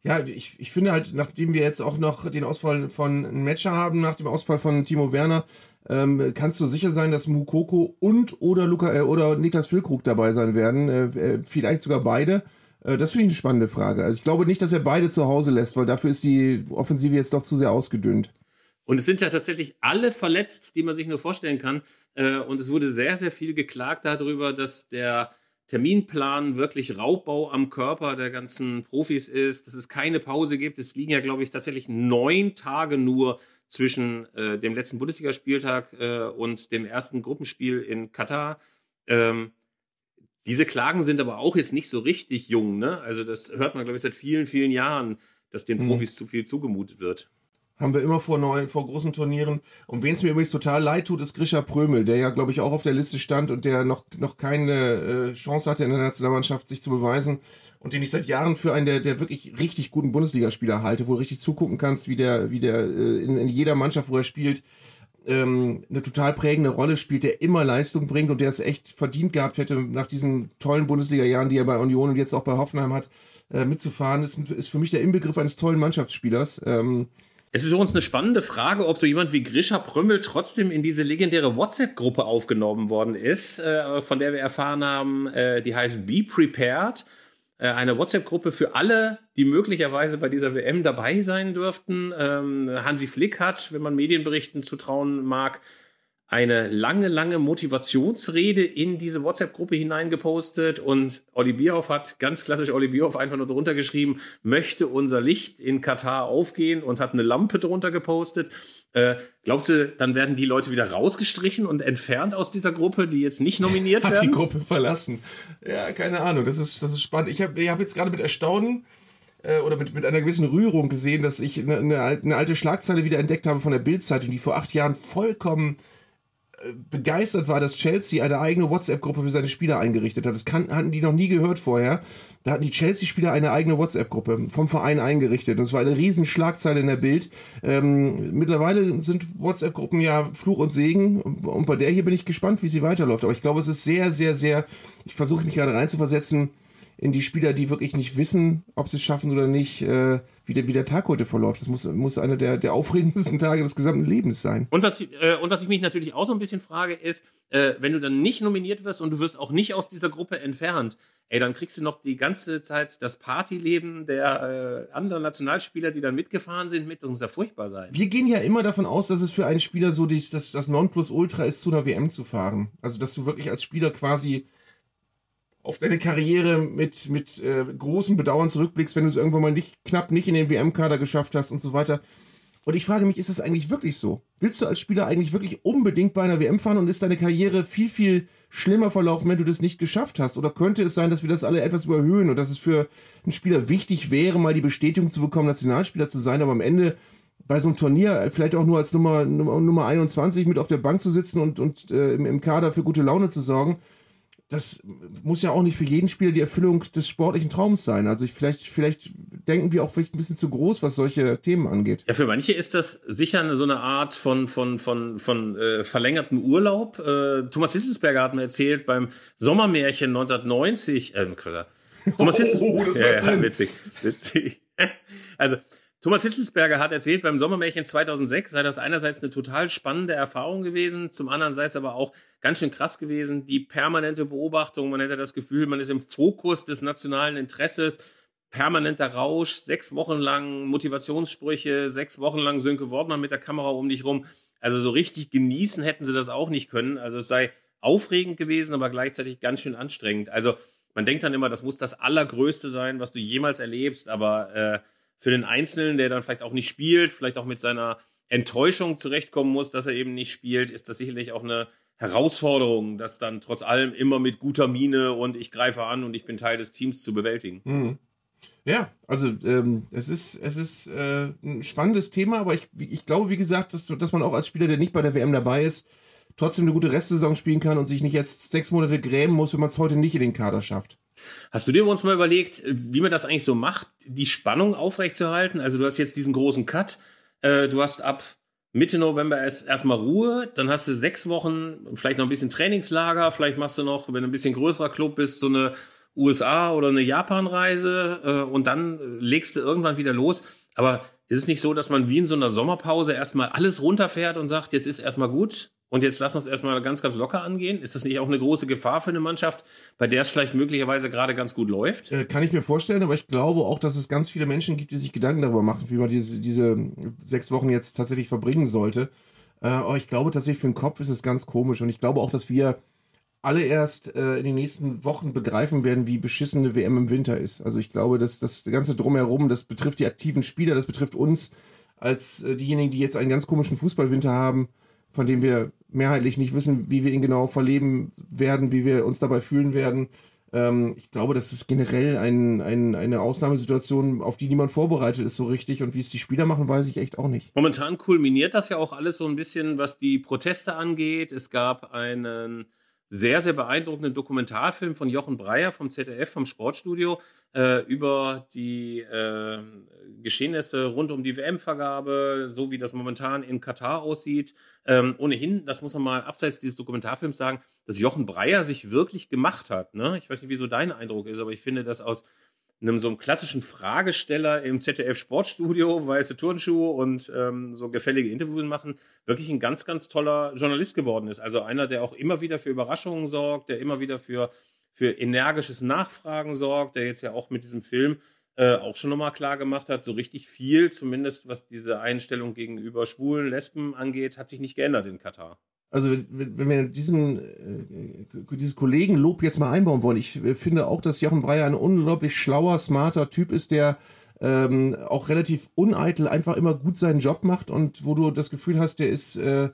ja, ich, ich finde halt, nachdem wir jetzt auch noch den Ausfall von Matcher haben, nach dem Ausfall von Timo Werner, ähm, kannst du sicher sein, dass Mukoko und oder Luca äh, oder Niklas Füllkrug dabei sein werden. Äh, äh vielleicht sogar beide. Äh, das finde ich eine spannende Frage. Also ich glaube nicht, dass er beide zu Hause lässt, weil dafür ist die Offensive jetzt doch zu sehr ausgedünnt. Und es sind ja tatsächlich alle verletzt, die man sich nur vorstellen kann. Äh, und es wurde sehr, sehr viel geklagt darüber, dass der Terminplan wirklich Raubbau am Körper der ganzen Profis ist, dass es keine Pause gibt. Es liegen ja, glaube ich, tatsächlich neun Tage nur zwischen äh, dem letzten Bundesligaspieltag äh, und dem ersten Gruppenspiel in Katar. Ähm, diese Klagen sind aber auch jetzt nicht so richtig jung. Ne? Also das hört man, glaube ich, seit vielen, vielen Jahren, dass den mhm. Profis mhm. zu viel zugemutet wird haben wir immer vor neuen, vor großen Turnieren. Und wen es mir übrigens total leid tut, ist Grisha Prömel, der ja, glaube ich, auch auf der Liste stand und der noch, noch keine äh, Chance hatte in der Nationalmannschaft, sich zu beweisen. Und den ich seit Jahren für einen der, der wirklich richtig guten Bundesligaspieler halte, wo du richtig zugucken kannst, wie der, wie der äh, in, in jeder Mannschaft, wo er spielt, ähm, eine total prägende Rolle spielt, der immer Leistung bringt und der es echt verdient gehabt hätte, nach diesen tollen Bundesliga-Jahren, die er bei Union und jetzt auch bei Hoffenheim hat, äh, mitzufahren, ist, ist für mich der Inbegriff eines tollen Mannschaftsspielers. Ähm, es ist übrigens eine spannende Frage, ob so jemand wie Grisha Prömmel trotzdem in diese legendäre WhatsApp-Gruppe aufgenommen worden ist, äh, von der wir erfahren haben, äh, die heißt Be Prepared. Äh, eine WhatsApp-Gruppe für alle, die möglicherweise bei dieser WM dabei sein dürften. Ähm, Hansi Flick hat, wenn man Medienberichten zutrauen mag, eine lange, lange Motivationsrede in diese WhatsApp-Gruppe hineingepostet und Olli Bierhoff hat ganz klassisch Olli Bierhoff einfach nur drunter geschrieben, möchte unser Licht in Katar aufgehen und hat eine Lampe drunter gepostet. Äh, glaubst du, dann werden die Leute wieder rausgestrichen und entfernt aus dieser Gruppe, die jetzt nicht nominiert hat werden? Hat die Gruppe verlassen. Ja, keine Ahnung. Das ist, das ist spannend. Ich habe ich hab jetzt gerade mit Erstaunen äh, oder mit, mit einer gewissen Rührung gesehen, dass ich eine, eine alte Schlagzeile wieder entdeckt habe von der Bildzeitung, die vor acht Jahren vollkommen begeistert war, dass Chelsea eine eigene WhatsApp-Gruppe für seine Spieler eingerichtet hat. Das kann, hatten die noch nie gehört vorher. Da hatten die Chelsea-Spieler eine eigene WhatsApp-Gruppe vom Verein eingerichtet. Das war eine riesen Schlagzeile in der Bild. Ähm, mittlerweile sind WhatsApp-Gruppen ja Fluch und Segen. Und bei der hier bin ich gespannt, wie sie weiterläuft. Aber ich glaube, es ist sehr, sehr, sehr, ich versuche mich gerade reinzuversetzen, in die Spieler, die wirklich nicht wissen, ob sie es schaffen oder nicht, äh, wie, der, wie der Tag heute verläuft. Das muss, muss einer der, der aufregendsten Tage des gesamten Lebens sein. Und was, ich, äh, und was ich mich natürlich auch so ein bisschen frage, ist, äh, wenn du dann nicht nominiert wirst und du wirst auch nicht aus dieser Gruppe entfernt, ey, dann kriegst du noch die ganze Zeit das Partyleben der äh, anderen Nationalspieler, die dann mitgefahren sind, mit. Das muss ja furchtbar sein. Wir gehen ja immer davon aus, dass es für einen Spieler so dies, das, das Nonplusultra ist, zu einer WM zu fahren. Also, dass du wirklich als Spieler quasi auf deine Karriere mit, mit äh, großem Bedauern zurückblickst, wenn du es irgendwann mal nicht, knapp nicht in den WM-Kader geschafft hast und so weiter. Und ich frage mich, ist das eigentlich wirklich so? Willst du als Spieler eigentlich wirklich unbedingt bei einer WM fahren und ist deine Karriere viel, viel schlimmer verlaufen, wenn du das nicht geschafft hast? Oder könnte es sein, dass wir das alle etwas überhöhen und dass es für einen Spieler wichtig wäre, mal die Bestätigung zu bekommen, Nationalspieler zu sein, aber am Ende bei so einem Turnier vielleicht auch nur als Nummer, Nummer, Nummer 21 mit auf der Bank zu sitzen und, und äh, im, im Kader für gute Laune zu sorgen? Das muss ja auch nicht für jeden Spieler die Erfüllung des sportlichen Traums sein. Also ich, vielleicht, vielleicht denken wir auch vielleicht ein bisschen zu groß, was solche Themen angeht. Ja, für manche ist das sicher so eine Art von von von von äh, verlängerten Urlaub. Äh, Thomas Hitzelsberger hat mir erzählt beim Sommermärchen 1990. Äh, Thomas oh, das ja, ja, witzig, witzig. Also Thomas Hitzelsberger hat erzählt, beim Sommermärchen 2006 sei das einerseits eine total spannende Erfahrung gewesen, zum anderen sei es aber auch ganz schön krass gewesen, die permanente Beobachtung, man hätte das Gefühl, man ist im Fokus des nationalen Interesses, permanenter Rausch, sechs Wochen lang Motivationssprüche, sechs Wochen lang Sönke Wortmann mit der Kamera um dich rum. Also so richtig genießen hätten sie das auch nicht können. Also es sei aufregend gewesen, aber gleichzeitig ganz schön anstrengend. Also man denkt dann immer, das muss das Allergrößte sein, was du jemals erlebst, aber äh, für den Einzelnen, der dann vielleicht auch nicht spielt, vielleicht auch mit seiner Enttäuschung zurechtkommen muss, dass er eben nicht spielt, ist das sicherlich auch eine Herausforderung, das dann trotz allem immer mit guter Miene und ich greife an und ich bin Teil des Teams zu bewältigen. Mhm. Ja, also ähm, es ist, es ist äh, ein spannendes Thema, aber ich, ich glaube, wie gesagt, dass, dass man auch als Spieler, der nicht bei der WM dabei ist, trotzdem eine gute Restsaison spielen kann und sich nicht jetzt sechs Monate grämen muss, wenn man es heute nicht in den Kader schafft. Hast du dir uns mal überlegt, wie man das eigentlich so macht, die Spannung aufrechtzuerhalten? Also du hast jetzt diesen großen Cut, äh, du hast ab Mitte November erst erstmal Ruhe, dann hast du sechs Wochen, vielleicht noch ein bisschen Trainingslager, vielleicht machst du noch, wenn du ein bisschen größerer Club bist, so eine USA oder eine Japanreise äh, und dann legst du irgendwann wieder los. Aber ist es nicht so, dass man wie in so einer Sommerpause erstmal alles runterfährt und sagt, jetzt ist erstmal gut? Und jetzt lass uns erstmal ganz, ganz locker angehen. Ist das nicht auch eine große Gefahr für eine Mannschaft, bei der es vielleicht möglicherweise gerade ganz gut läuft? Äh, kann ich mir vorstellen, aber ich glaube auch, dass es ganz viele Menschen gibt, die sich Gedanken darüber machen, wie man diese, diese sechs Wochen jetzt tatsächlich verbringen sollte. Äh, aber ich glaube tatsächlich, für den Kopf ist es ganz komisch. Und ich glaube auch, dass wir alle erst äh, in den nächsten Wochen begreifen werden, wie beschissen eine WM im Winter ist. Also ich glaube, dass das ganze Drumherum, das betrifft die aktiven Spieler, das betrifft uns als äh, diejenigen, die jetzt einen ganz komischen Fußballwinter haben von dem wir mehrheitlich nicht wissen, wie wir ihn genau verleben werden, wie wir uns dabei fühlen werden. Ähm, ich glaube, das ist generell ein, ein, eine Ausnahmesituation, auf die niemand vorbereitet ist so richtig. Und wie es die Spieler machen, weiß ich echt auch nicht. Momentan kulminiert das ja auch alles so ein bisschen, was die Proteste angeht. Es gab einen sehr, sehr beeindruckenden Dokumentarfilm von Jochen Breyer vom ZDF, vom Sportstudio, äh, über die äh, Geschehnisse rund um die WM-Vergabe, so wie das momentan in Katar aussieht. Ähm, ohnehin, das muss man mal abseits dieses Dokumentarfilms sagen, dass Jochen Breyer sich wirklich gemacht hat. Ne? Ich weiß nicht, wieso dein Eindruck ist, aber ich finde das aus einem so einem klassischen Fragesteller im ZDF Sportstudio, weiße Turnschuhe und ähm, so gefällige Interviews machen, wirklich ein ganz, ganz toller Journalist geworden ist. Also einer, der auch immer wieder für Überraschungen sorgt, der immer wieder für, für energisches Nachfragen sorgt, der jetzt ja auch mit diesem Film äh, auch schon nochmal klar gemacht hat, so richtig viel, zumindest was diese Einstellung gegenüber Schwulen, Lesben angeht, hat sich nicht geändert in Katar. Also wenn wir diesen äh, dieses Kollegenlob jetzt mal einbauen wollen, ich äh, finde auch, dass Jochen Breyer ein unglaublich schlauer, smarter Typ ist, der ähm, auch relativ uneitel einfach immer gut seinen Job macht und wo du das Gefühl hast, der ist äh,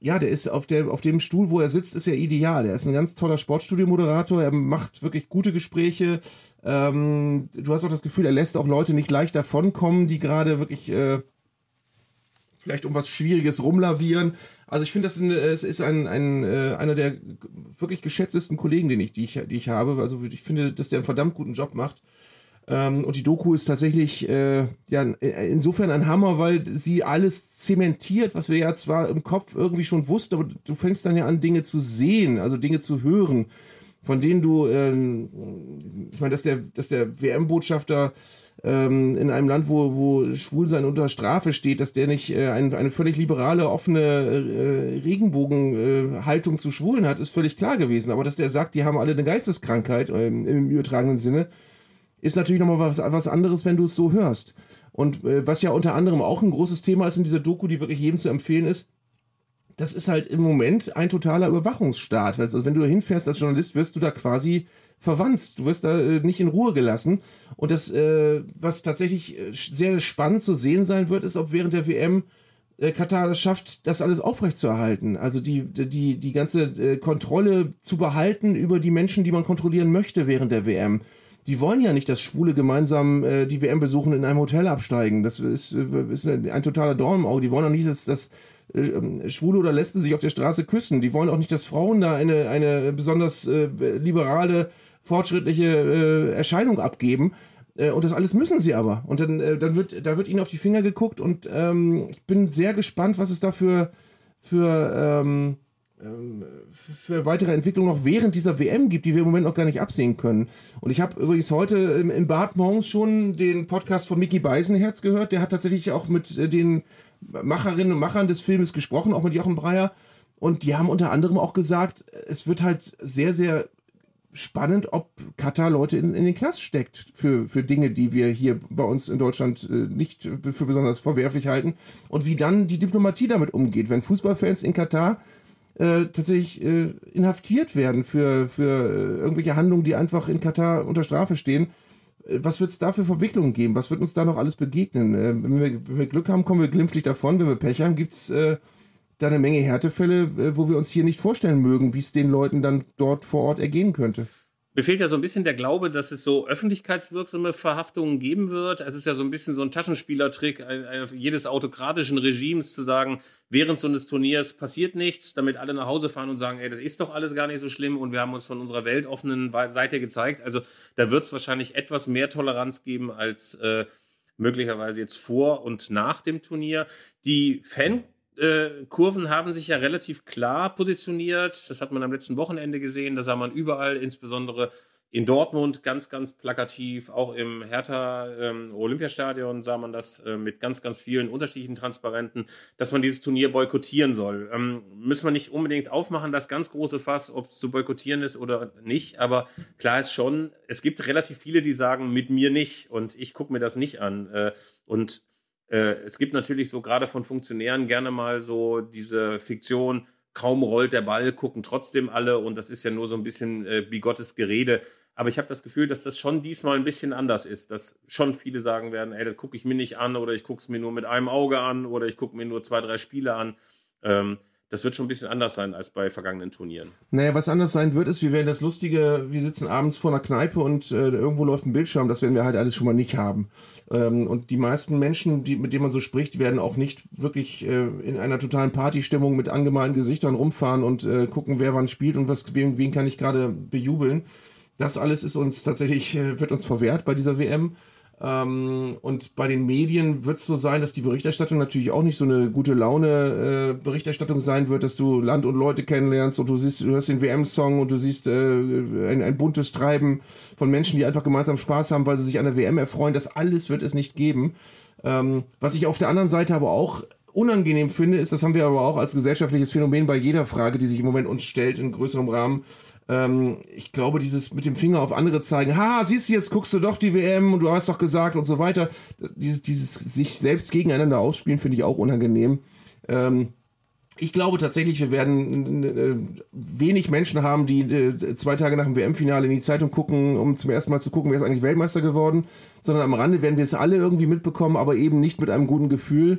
ja, der ist auf der auf dem Stuhl, wo er sitzt, ist er ideal. Er ist ein ganz toller Sportstudio-Moderator. Er macht wirklich gute Gespräche. Ähm, du hast auch das Gefühl, er lässt auch Leute nicht leicht davonkommen, die gerade wirklich äh, vielleicht um was Schwieriges rumlavieren. Also ich finde, das es ist ein, ein, äh, einer der wirklich geschätztesten Kollegen, den ich, die ich, die ich habe. Also ich finde, dass der einen verdammt guten Job macht. Ähm, und die Doku ist tatsächlich äh, ja insofern ein Hammer, weil sie alles zementiert, was wir ja zwar im Kopf irgendwie schon wussten, aber du fängst dann ja an, Dinge zu sehen, also Dinge zu hören. von denen du, ähm, ich meine, dass der, dass der WM-Botschafter ähm, in einem Land, wo, wo Schwulsein unter Strafe steht, dass der nicht äh, ein, eine völlig liberale, offene äh, Regenbogenhaltung äh, zu Schwulen hat, ist völlig klar gewesen. Aber dass der sagt, die haben alle eine Geisteskrankheit ähm, im übertragenen Sinne, ist natürlich nochmal was, was anderes, wenn du es so hörst. Und äh, was ja unter anderem auch ein großes Thema ist in dieser Doku, die wirklich jedem zu empfehlen ist, das ist halt im Moment ein totaler Überwachungsstaat. Also wenn du hinfährst als Journalist, wirst du da quasi verwanzt. Du wirst da äh, nicht in Ruhe gelassen. Und das, äh, was tatsächlich äh, sehr spannend zu sehen sein wird, ist, ob während der WM äh, Katar es schafft, das alles aufrechtzuerhalten. Also die, die, die ganze äh, Kontrolle zu behalten über die Menschen, die man kontrollieren möchte während der WM. Die wollen ja nicht, dass Schwule gemeinsam äh, die WM besuchen in einem Hotel absteigen. Das ist, äh, ist ein, totaler Dorn im Auge. Die wollen auch nicht, dass, dass äh, Schwule oder Lesben sich auf der Straße küssen. Die wollen auch nicht, dass Frauen da eine, eine besonders äh, liberale fortschrittliche äh, Erscheinung abgeben. Äh, und das alles müssen sie aber. Und dann, dann wird, da wird ihnen auf die Finger geguckt und ähm, ich bin sehr gespannt, was es da für, für, ähm, ähm für weitere Entwicklungen noch während dieser WM gibt, die wir im Moment noch gar nicht absehen können. Und ich habe übrigens heute im, im Bad morgens schon den Podcast von Mickey Beisenherz gehört. Der hat tatsächlich auch mit äh, den Macherinnen und Machern des Filmes gesprochen, auch mit Jochen Breyer. Und die haben unter anderem auch gesagt, es wird halt sehr, sehr spannend, ob Katar Leute in, in den Knast steckt für, für Dinge, die wir hier bei uns in Deutschland äh, nicht für besonders verwerflich halten und wie dann die Diplomatie damit umgeht, wenn Fußballfans in Katar äh, tatsächlich äh, inhaftiert werden für, für äh, irgendwelche Handlungen, die einfach in Katar unter Strafe stehen. Äh, was wird es da für Verwicklungen geben? Was wird uns da noch alles begegnen? Äh, wenn, wir, wenn wir Glück haben, kommen wir glimpflich davon. Wenn wir Pech haben, gibt es da eine Menge Härtefälle, äh, wo wir uns hier nicht vorstellen mögen, wie es den Leuten dann dort vor Ort ergehen könnte. Mir fehlt ja so ein bisschen der Glaube, dass es so öffentlichkeitswirksame Verhaftungen geben wird. Es ist ja so ein bisschen so ein Taschenspielertrick jedes autokratischen Regimes zu sagen, während so eines Turniers passiert nichts, damit alle nach Hause fahren und sagen, ey, das ist doch alles gar nicht so schlimm und wir haben uns von unserer weltoffenen Seite gezeigt. Also da wird es wahrscheinlich etwas mehr Toleranz geben als äh, möglicherweise jetzt vor und nach dem Turnier. Die Fan äh, Kurven haben sich ja relativ klar positioniert. Das hat man am letzten Wochenende gesehen. Da sah man überall, insbesondere in Dortmund, ganz, ganz plakativ. Auch im Hertha ähm, Olympiastadion sah man das äh, mit ganz, ganz vielen unterschiedlichen Transparenten, dass man dieses Turnier boykottieren soll. Ähm, müssen wir nicht unbedingt aufmachen, das ganz große Fass, ob es zu boykottieren ist oder nicht. Aber klar ist schon, es gibt relativ viele, die sagen, mit mir nicht. Und ich gucke mir das nicht an. Äh, und es gibt natürlich so gerade von Funktionären gerne mal so diese Fiktion, kaum rollt der Ball, gucken trotzdem alle und das ist ja nur so ein bisschen äh, bigottes Gerede. Aber ich habe das Gefühl, dass das schon diesmal ein bisschen anders ist, dass schon viele sagen werden, ey, das gucke ich mir nicht an oder ich gucke es mir nur mit einem Auge an oder ich gucke mir nur zwei, drei Spiele an. Ähm, das wird schon ein bisschen anders sein als bei vergangenen Turnieren. Naja, was anders sein wird, ist, wir werden das Lustige, wir sitzen abends vor einer Kneipe und äh, irgendwo läuft ein Bildschirm, das werden wir halt alles schon mal nicht haben. Ähm, und die meisten Menschen, die, mit denen man so spricht, werden auch nicht wirklich äh, in einer totalen Partystimmung mit angemalten Gesichtern rumfahren und äh, gucken, wer wann spielt und was, wen, wen kann ich gerade bejubeln. Das alles ist uns tatsächlich, äh, wird uns verwehrt bei dieser WM. Ähm, und bei den Medien wird es so sein, dass die Berichterstattung natürlich auch nicht so eine gute Laune äh, Berichterstattung sein wird, dass du Land und Leute kennenlernst und du siehst, du hörst den WM-Song und du siehst äh, ein, ein buntes Treiben von Menschen, die einfach gemeinsam Spaß haben, weil sie sich an der WM erfreuen. Das alles wird es nicht geben. Ähm, was ich auf der anderen Seite aber auch unangenehm finde, ist, das haben wir aber auch als gesellschaftliches Phänomen bei jeder Frage, die sich im Moment uns stellt, in größerem Rahmen, ähm, ich glaube, dieses mit dem Finger auf andere zeigen, ha, siehst du, jetzt guckst du doch die WM und du hast doch gesagt und so weiter. Dieses, dieses sich selbst gegeneinander ausspielen, finde ich auch unangenehm. Ähm, ich glaube tatsächlich, wir werden äh, wenig Menschen haben, die äh, zwei Tage nach dem WM-Finale in die Zeitung gucken, um zum ersten Mal zu gucken, wer ist eigentlich Weltmeister geworden, sondern am Rande werden wir es alle irgendwie mitbekommen, aber eben nicht mit einem guten Gefühl.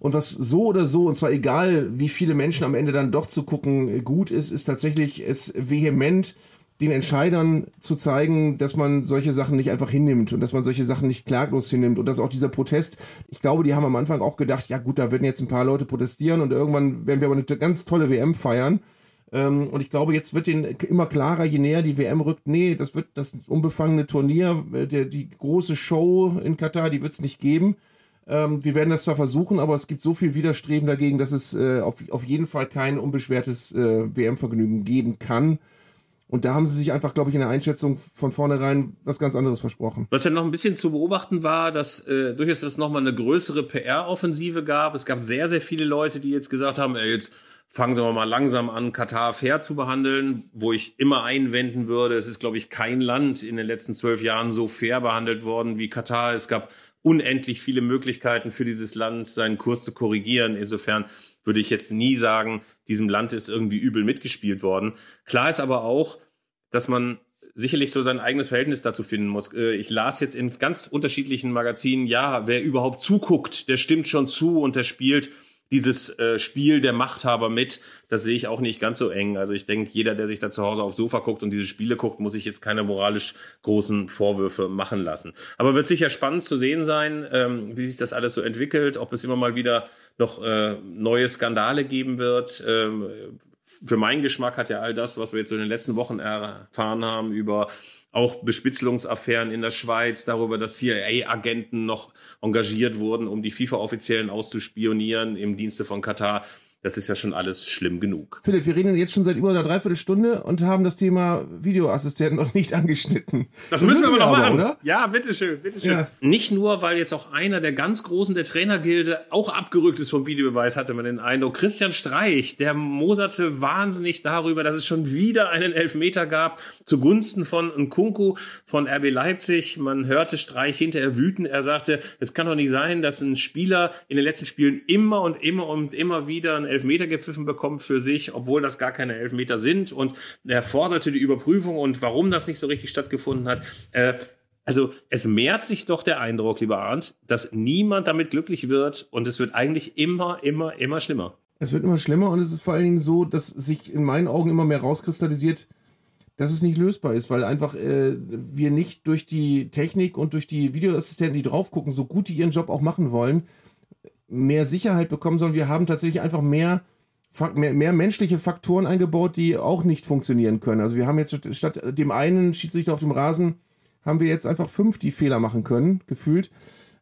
Und was so oder so, und zwar egal, wie viele Menschen am Ende dann doch zu gucken gut ist, ist tatsächlich es vehement den Entscheidern zu zeigen, dass man solche Sachen nicht einfach hinnimmt und dass man solche Sachen nicht klaglos hinnimmt und dass auch dieser Protest, ich glaube, die haben am Anfang auch gedacht, ja gut, da werden jetzt ein paar Leute protestieren und irgendwann werden wir aber eine ganz tolle WM feiern. Ähm, und ich glaube, jetzt wird denen immer klarer, je näher die WM rückt, nee, das wird das unbefangene Turnier, äh, die große Show in Katar, die wird es nicht geben. Ähm, wir werden das zwar versuchen, aber es gibt so viel Widerstreben dagegen, dass es äh, auf, auf jeden Fall kein unbeschwertes äh, WM-Vergnügen geben kann. Und da haben sie sich einfach, glaube ich, in der Einschätzung von vornherein was ganz anderes versprochen. Was ja noch ein bisschen zu beobachten war, dass äh, durchaus es nochmal eine größere PR-Offensive gab. Es gab sehr, sehr viele Leute, die jetzt gesagt haben, ey, jetzt fangen wir mal langsam an, Katar fair zu behandeln, wo ich immer einwenden würde, es ist, glaube ich, kein Land in den letzten zwölf Jahren so fair behandelt worden wie Katar. Es gab unendlich viele Möglichkeiten für dieses Land, seinen Kurs zu korrigieren. Insofern würde ich jetzt nie sagen, diesem Land ist irgendwie übel mitgespielt worden. Klar ist aber auch, dass man sicherlich so sein eigenes Verhältnis dazu finden muss. Äh, ich las jetzt in ganz unterschiedlichen Magazinen, ja, wer überhaupt zuguckt, der stimmt schon zu und der spielt dieses äh, Spiel der Machthaber mit, das sehe ich auch nicht ganz so eng. Also ich denke, jeder, der sich da zu Hause aufs Sofa guckt und diese Spiele guckt, muss sich jetzt keine moralisch großen Vorwürfe machen lassen. Aber wird sicher spannend zu sehen sein, ähm, wie sich das alles so entwickelt, ob es immer mal wieder noch äh, neue Skandale geben wird. Ähm, für meinen Geschmack hat ja all das, was wir jetzt in den letzten Wochen erfahren haben über auch Bespitzelungsaffären in der Schweiz, darüber, dass CIA-Agenten noch engagiert wurden, um die FIFA-Offiziellen auszuspionieren im Dienste von Katar. Das ist ja schon alles schlimm genug. Philipp, wir reden jetzt schon seit über einer Dreiviertelstunde und haben das Thema Videoassistenten noch nicht angeschnitten. Das, das müssen, müssen wir aber noch machen, oder? Ja, bitteschön, bitteschön. Ja. Nicht nur, weil jetzt auch einer der ganz Großen der Trainergilde auch abgerückt ist vom Videobeweis, hatte man den Eindruck. Christian Streich, der moserte wahnsinnig darüber, dass es schon wieder einen Elfmeter gab zugunsten von Nkunku von RB Leipzig. Man hörte Streich hinterher wüten. Er sagte, es kann doch nicht sein, dass ein Spieler in den letzten Spielen immer und immer und immer wieder einen Elfmeter gepfiffen bekommt für sich, obwohl das gar keine Elfmeter sind. Und er forderte die Überprüfung und warum das nicht so richtig stattgefunden hat. Äh, also es mehrt sich doch der Eindruck, lieber Arndt, dass niemand damit glücklich wird und es wird eigentlich immer, immer, immer schlimmer. Es wird immer schlimmer und es ist vor allen Dingen so, dass sich in meinen Augen immer mehr rauskristallisiert, dass es nicht lösbar ist, weil einfach äh, wir nicht durch die Technik und durch die Videoassistenten, die drauf gucken, so gut die ihren Job auch machen wollen, mehr Sicherheit bekommen, sondern wir haben tatsächlich einfach mehr, mehr, mehr menschliche Faktoren eingebaut, die auch nicht funktionieren können. Also wir haben jetzt statt dem einen Schiedsrichter auf dem Rasen, haben wir jetzt einfach fünf, die Fehler machen können, gefühlt.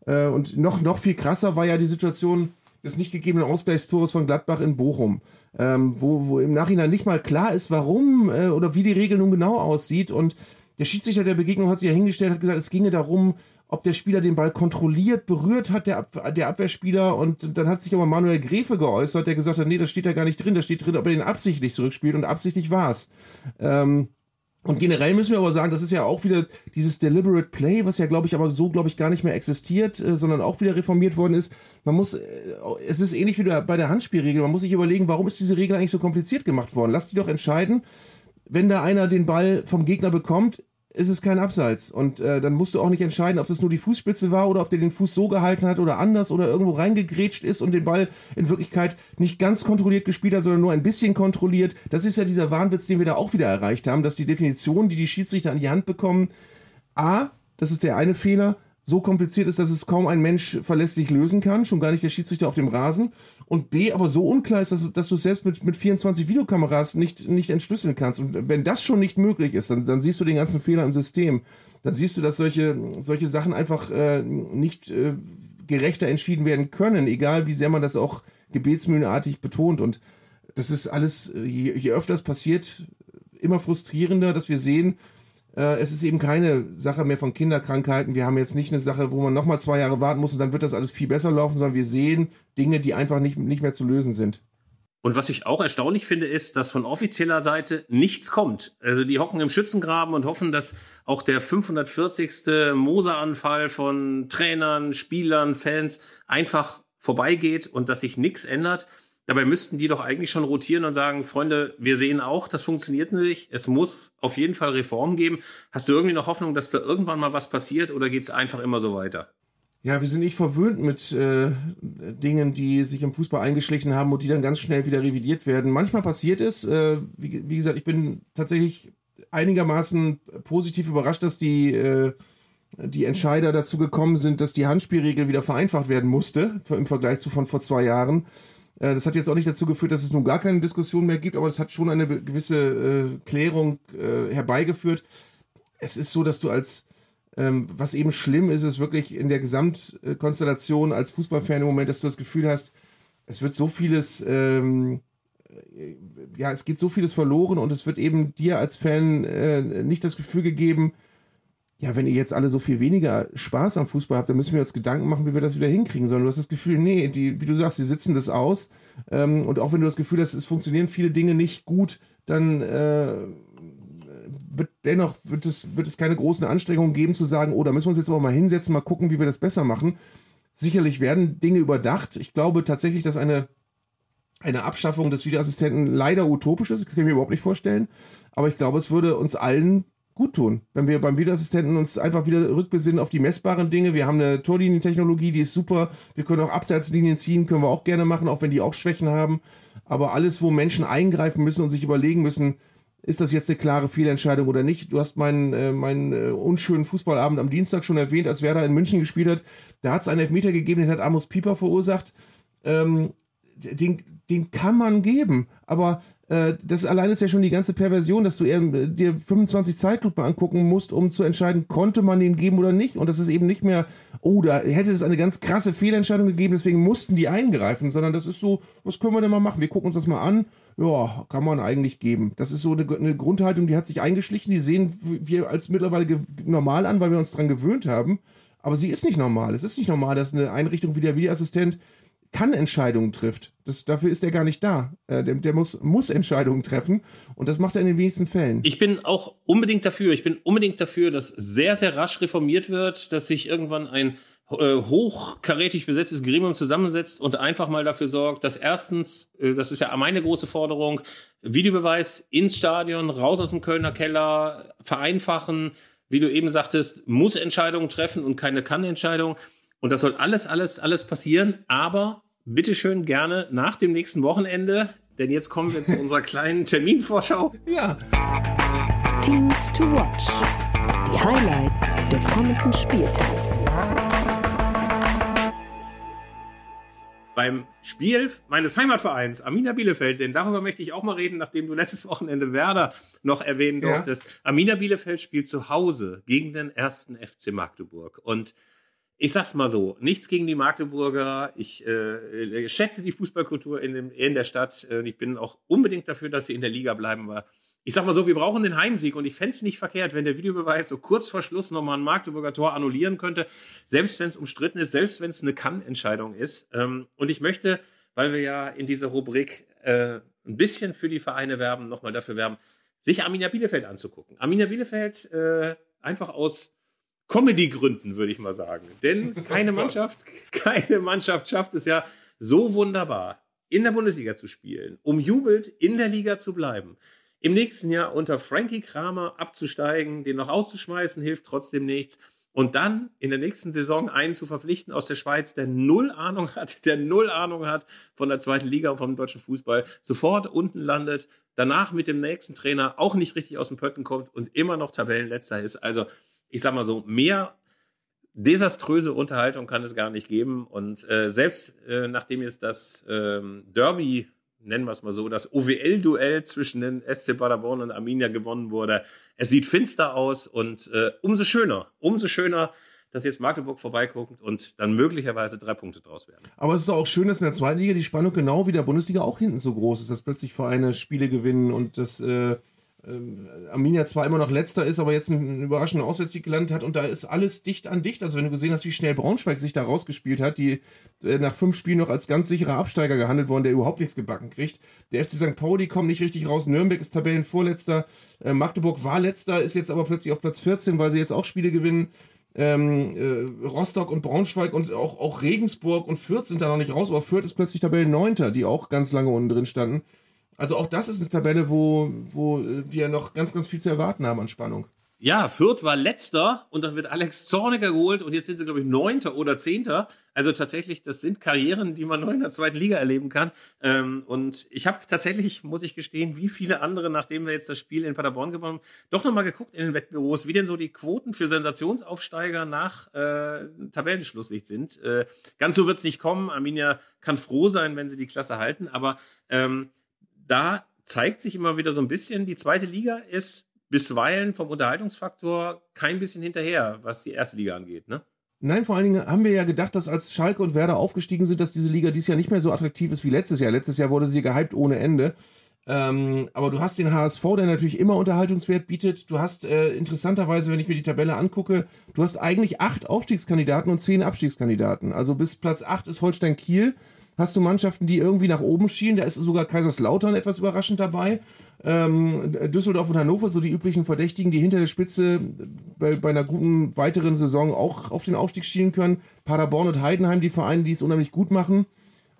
Äh, und noch, noch viel krasser war ja die Situation des nicht gegebenen Ausgleichstores von Gladbach in Bochum, ähm, wo, wo im Nachhinein nicht mal klar ist, warum äh, oder wie die Regel nun genau aussieht. Und der Schiedsrichter der Begegnung hat sich ja hingestellt, hat gesagt, es ginge darum, ob der Spieler den Ball kontrolliert, berührt hat, der, Ab der Abwehrspieler. Und dann hat sich aber Manuel Gräfe geäußert, der gesagt hat, nee, das steht da gar nicht drin, da steht drin, ob er den absichtlich zurückspielt und absichtlich war's. Ähm, und generell müssen wir aber sagen, das ist ja auch wieder dieses Deliberate Play, was ja, glaube ich, aber so, glaube ich, gar nicht mehr existiert, äh, sondern auch wieder reformiert worden ist. Man muss, äh, es ist ähnlich wie bei der Handspielregel, man muss sich überlegen, warum ist diese Regel eigentlich so kompliziert gemacht worden? Lass die doch entscheiden, wenn da einer den Ball vom Gegner bekommt, ist es kein Abseits. Und äh, dann musst du auch nicht entscheiden, ob das nur die Fußspitze war oder ob der den Fuß so gehalten hat oder anders oder irgendwo reingegrätscht ist und den Ball in Wirklichkeit nicht ganz kontrolliert gespielt hat, sondern nur ein bisschen kontrolliert. Das ist ja dieser Wahnwitz, den wir da auch wieder erreicht haben, dass die Definition, die die Schiedsrichter an die Hand bekommen, A, das ist der eine Fehler, so kompliziert ist, dass es kaum ein Mensch verlässlich lösen kann, schon gar nicht der Schiedsrichter auf dem Rasen. Und B, aber so unklar ist, dass, dass du selbst mit, mit 24 Videokameras nicht, nicht entschlüsseln kannst. Und wenn das schon nicht möglich ist, dann, dann siehst du den ganzen Fehler im System. Dann siehst du, dass solche, solche Sachen einfach äh, nicht äh, gerechter entschieden werden können, egal wie sehr man das auch gebetsmühlenartig betont. Und das ist alles, je, je öfter es passiert, immer frustrierender, dass wir sehen, äh, es ist eben keine Sache mehr von Kinderkrankheiten. Wir haben jetzt nicht eine Sache, wo man nochmal zwei Jahre warten muss und dann wird das alles viel besser laufen, sondern wir sehen Dinge, die einfach nicht, nicht mehr zu lösen sind. Und was ich auch erstaunlich finde, ist, dass von offizieller Seite nichts kommt. Also die hocken im Schützengraben und hoffen, dass auch der 540. Moser-Anfall von Trainern, Spielern, Fans einfach vorbeigeht und dass sich nichts ändert. Dabei müssten die doch eigentlich schon rotieren und sagen, Freunde, wir sehen auch, das funktioniert nicht. Es muss auf jeden Fall Reformen geben. Hast du irgendwie noch Hoffnung, dass da irgendwann mal was passiert oder geht es einfach immer so weiter? Ja, wir sind nicht verwöhnt mit äh, Dingen, die sich im Fußball eingeschlichen haben und die dann ganz schnell wieder revidiert werden. Manchmal passiert es. Äh, wie, wie, gesagt, ich bin tatsächlich einigermaßen positiv überrascht, dass die, äh, die Entscheider dazu gekommen sind, dass die Handspielregel wieder vereinfacht werden musste im Vergleich zu von vor zwei Jahren. Äh, das hat jetzt auch nicht dazu geführt, dass es nun gar keine Diskussion mehr gibt, aber es hat schon eine gewisse äh, Klärung äh, herbeigeführt. Es ist so, dass du als, ähm, was eben schlimm ist, ist wirklich in der Gesamtkonstellation als Fußballfan im Moment, dass du das Gefühl hast, es wird so vieles ähm, ja, es geht so vieles verloren und es wird eben dir als Fan äh, nicht das Gefühl gegeben, ja, wenn ihr jetzt alle so viel weniger Spaß am Fußball habt, dann müssen wir uns Gedanken machen, wie wir das wieder hinkriegen, sondern du hast das Gefühl, nee, die, wie du sagst, die sitzen das aus. Ähm, und auch wenn du das Gefühl hast, es funktionieren viele Dinge nicht gut, dann äh, wird dennoch wird es, wird es keine großen Anstrengungen geben zu sagen, oh, da müssen wir uns jetzt aber mal hinsetzen, mal gucken, wie wir das besser machen. Sicherlich werden Dinge überdacht. Ich glaube tatsächlich, dass eine, eine Abschaffung des Videoassistenten leider utopisch ist. Das kann ich mir überhaupt nicht vorstellen. Aber ich glaube, es würde uns allen gut tun, wenn wir beim Videoassistenten uns einfach wieder rückbesinnen auf die messbaren Dinge. Wir haben eine Torlinientechnologie, die ist super. Wir können auch Abseitslinien ziehen, können wir auch gerne machen, auch wenn die auch Schwächen haben. Aber alles, wo Menschen eingreifen müssen und sich überlegen müssen, ist das jetzt eine klare Fehlentscheidung oder nicht? Du hast meinen, äh, meinen äh, unschönen Fußballabend am Dienstag schon erwähnt, als Werder in München gespielt hat. Da hat es einen Elfmeter gegeben, den hat Amos Pieper verursacht. Ähm, den, den kann man geben, aber das allein ist ja schon die ganze Perversion, dass du eben dir 25 Zeitlupen angucken musst, um zu entscheiden, konnte man den geben oder nicht. Und das ist eben nicht mehr, oh, da hätte es eine ganz krasse Fehlentscheidung gegeben, deswegen mussten die eingreifen, sondern das ist so, was können wir denn mal machen? Wir gucken uns das mal an. Ja, kann man eigentlich geben. Das ist so eine, eine Grundhaltung, die hat sich eingeschlichen. Die sehen wir als mittlerweile normal an, weil wir uns dran gewöhnt haben. Aber sie ist nicht normal. Es ist nicht normal, dass eine Einrichtung wie der Videoassistent kann Entscheidungen trifft. Das, dafür ist er gar nicht da. Äh, der, der muss, muss Entscheidungen treffen und das macht er in den wenigsten Fällen. Ich bin auch unbedingt dafür. Ich bin unbedingt dafür, dass sehr, sehr rasch reformiert wird, dass sich irgendwann ein äh, hochkarätig besetztes Gremium zusammensetzt und einfach mal dafür sorgt, dass erstens, äh, das ist ja meine große Forderung, Videobeweis ins Stadion, raus aus dem Kölner Keller, vereinfachen, wie du eben sagtest, muss Entscheidungen treffen und keine Kann-Entscheidung. Und das soll alles, alles, alles passieren, aber bitteschön gerne nach dem nächsten Wochenende, denn jetzt kommen wir zu unserer kleinen Terminvorschau. Ja. Teams to Watch. Die Highlights des kommenden Spieltags. Beim Spiel meines Heimatvereins Arminia Bielefeld, denn darüber möchte ich auch mal reden, nachdem du letztes Wochenende Werder noch erwähnen durftest. Ja. Arminia Bielefeld spielt zu Hause gegen den ersten FC Magdeburg und ich sag's mal so, nichts gegen die Magdeburger. Ich äh, schätze die Fußballkultur in, dem, in der Stadt. Äh, ich bin auch unbedingt dafür, dass sie in der Liga bleiben. Aber ich sag mal so, wir brauchen den Heimsieg und ich fände nicht verkehrt, wenn der Videobeweis so kurz vor Schluss nochmal ein Magdeburger Tor annullieren könnte, selbst wenn es umstritten ist, selbst wenn es eine Kann-Entscheidung ist. Ähm, und ich möchte, weil wir ja in dieser Rubrik äh, ein bisschen für die Vereine werben, nochmal dafür werben, sich Arminia Bielefeld anzugucken. Arminia Bielefeld äh, einfach aus Comedy-Gründen, würde ich mal sagen. Denn keine Mannschaft, keine Mannschaft schafft es ja so wunderbar, in der Bundesliga zu spielen, umjubelt in der Liga zu bleiben. Im nächsten Jahr unter Frankie Kramer abzusteigen, den noch auszuschmeißen, hilft trotzdem nichts. Und dann in der nächsten Saison einen zu verpflichten aus der Schweiz, der null Ahnung hat, der null Ahnung hat von der zweiten Liga und vom deutschen Fußball, sofort unten landet, danach mit dem nächsten Trainer auch nicht richtig aus dem Pötten kommt und immer noch Tabellenletzter ist. Also ich sag mal so, mehr desaströse Unterhaltung kann es gar nicht geben. Und äh, selbst äh, nachdem jetzt das ähm, Derby, nennen wir es mal so, das OWL-Duell zwischen den SC Paderborn und Arminia gewonnen wurde, es sieht finster aus und äh, umso schöner, umso schöner, dass jetzt Magdeburg vorbeiguckt und dann möglicherweise drei Punkte draus werden. Aber es ist auch schön, dass in der zweiten Liga die Spannung genau wie der Bundesliga auch hinten so groß ist, dass plötzlich Vereine Spiele gewinnen und das äh, Arminia zwar immer noch letzter ist, aber jetzt einen überraschenden Auswärtssieg gelandet hat und da ist alles dicht an dicht. Also wenn du gesehen hast, wie schnell Braunschweig sich da rausgespielt hat, die äh, nach fünf Spielen noch als ganz sicherer Absteiger gehandelt worden, der überhaupt nichts gebacken kriegt. Der FC St. Pauli kommt nicht richtig raus, Nürnberg ist Tabellenvorletzter, äh, Magdeburg war letzter, ist jetzt aber plötzlich auf Platz 14, weil sie jetzt auch Spiele gewinnen. Ähm, äh, Rostock und Braunschweig und auch, auch Regensburg und Fürth sind da noch nicht raus, aber Fürth ist plötzlich Tabellenneunter, die auch ganz lange unten drin standen. Also auch das ist eine Tabelle, wo, wo wir noch ganz, ganz viel zu erwarten haben an Spannung. Ja, Fürth war letzter und dann wird Alex Zorniger geholt und jetzt sind sie, glaube ich, neunter oder zehnter. Also tatsächlich, das sind Karrieren, die man nur in der zweiten Liga erleben kann. Ähm, und ich habe tatsächlich, muss ich gestehen, wie viele andere, nachdem wir jetzt das Spiel in Paderborn gewonnen haben, doch nochmal geguckt in den Wettbüros, wie denn so die Quoten für Sensationsaufsteiger nach äh, Tabellenschlusslicht sind. Äh, ganz so wird's nicht kommen. Arminia kann froh sein, wenn sie die Klasse halten, aber ähm, da zeigt sich immer wieder so ein bisschen, die zweite Liga ist bisweilen vom Unterhaltungsfaktor kein bisschen hinterher, was die erste Liga angeht, ne? Nein, vor allen Dingen haben wir ja gedacht, dass als Schalke und Werder aufgestiegen sind, dass diese Liga dieses Jahr nicht mehr so attraktiv ist wie letztes Jahr. Letztes Jahr wurde sie gehypt ohne Ende. Ähm, aber du hast den HSV, der natürlich immer Unterhaltungswert bietet. Du hast äh, interessanterweise, wenn ich mir die Tabelle angucke, du hast eigentlich acht Aufstiegskandidaten und zehn Abstiegskandidaten. Also bis Platz acht ist Holstein Kiel. Hast du Mannschaften, die irgendwie nach oben schielen. Da ist sogar Kaiserslautern etwas überraschend dabei. Ähm, Düsseldorf und Hannover, so die üblichen Verdächtigen, die hinter der Spitze bei, bei einer guten weiteren Saison auch auf den Aufstieg schielen können. Paderborn und Heidenheim, die Vereine, die es unheimlich gut machen.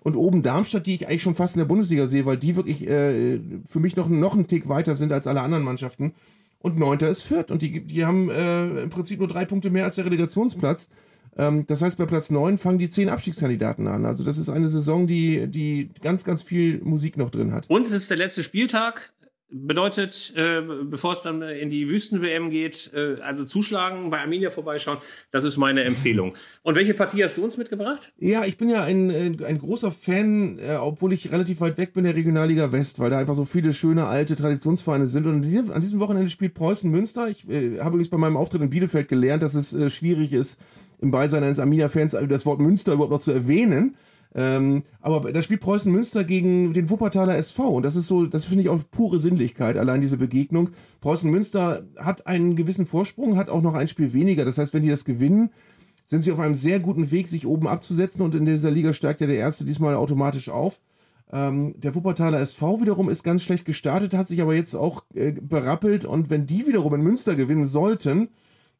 Und oben Darmstadt, die ich eigentlich schon fast in der Bundesliga sehe, weil die wirklich äh, für mich noch, noch einen Tick weiter sind als alle anderen Mannschaften. Und neunter ist Fürth. Und die, die haben äh, im Prinzip nur drei Punkte mehr als der Relegationsplatz. Ähm, das heißt, bei Platz neun fangen die zehn Abstiegskandidaten an. Also das ist eine Saison, die, die ganz, ganz viel Musik noch drin hat. Und es ist der letzte Spieltag. Bedeutet, äh, bevor es dann in die Wüsten-WM geht, äh, also zuschlagen, bei Arminia vorbeischauen, das ist meine Empfehlung. Und welche Partie hast du uns mitgebracht? Ja, ich bin ja ein, äh, ein großer Fan, äh, obwohl ich relativ weit weg bin der Regionalliga West, weil da einfach so viele schöne alte Traditionsvereine sind. Und an diesem Wochenende spielt Preußen Münster. Ich äh, habe übrigens bei meinem Auftritt in Bielefeld gelernt, dass es äh, schwierig ist, im Beisein eines Arminia-Fans das Wort Münster überhaupt noch zu erwähnen. Ähm, aber da spielt Preußen Münster gegen den Wuppertaler SV und das ist so, das finde ich auch pure Sinnlichkeit, allein diese Begegnung. Preußen Münster hat einen gewissen Vorsprung, hat auch noch ein Spiel weniger. Das heißt, wenn die das gewinnen, sind sie auf einem sehr guten Weg, sich oben abzusetzen und in dieser Liga steigt ja der Erste diesmal automatisch auf. Ähm, der Wuppertaler SV wiederum ist ganz schlecht gestartet, hat sich aber jetzt auch äh, berappelt und wenn die wiederum in Münster gewinnen sollten,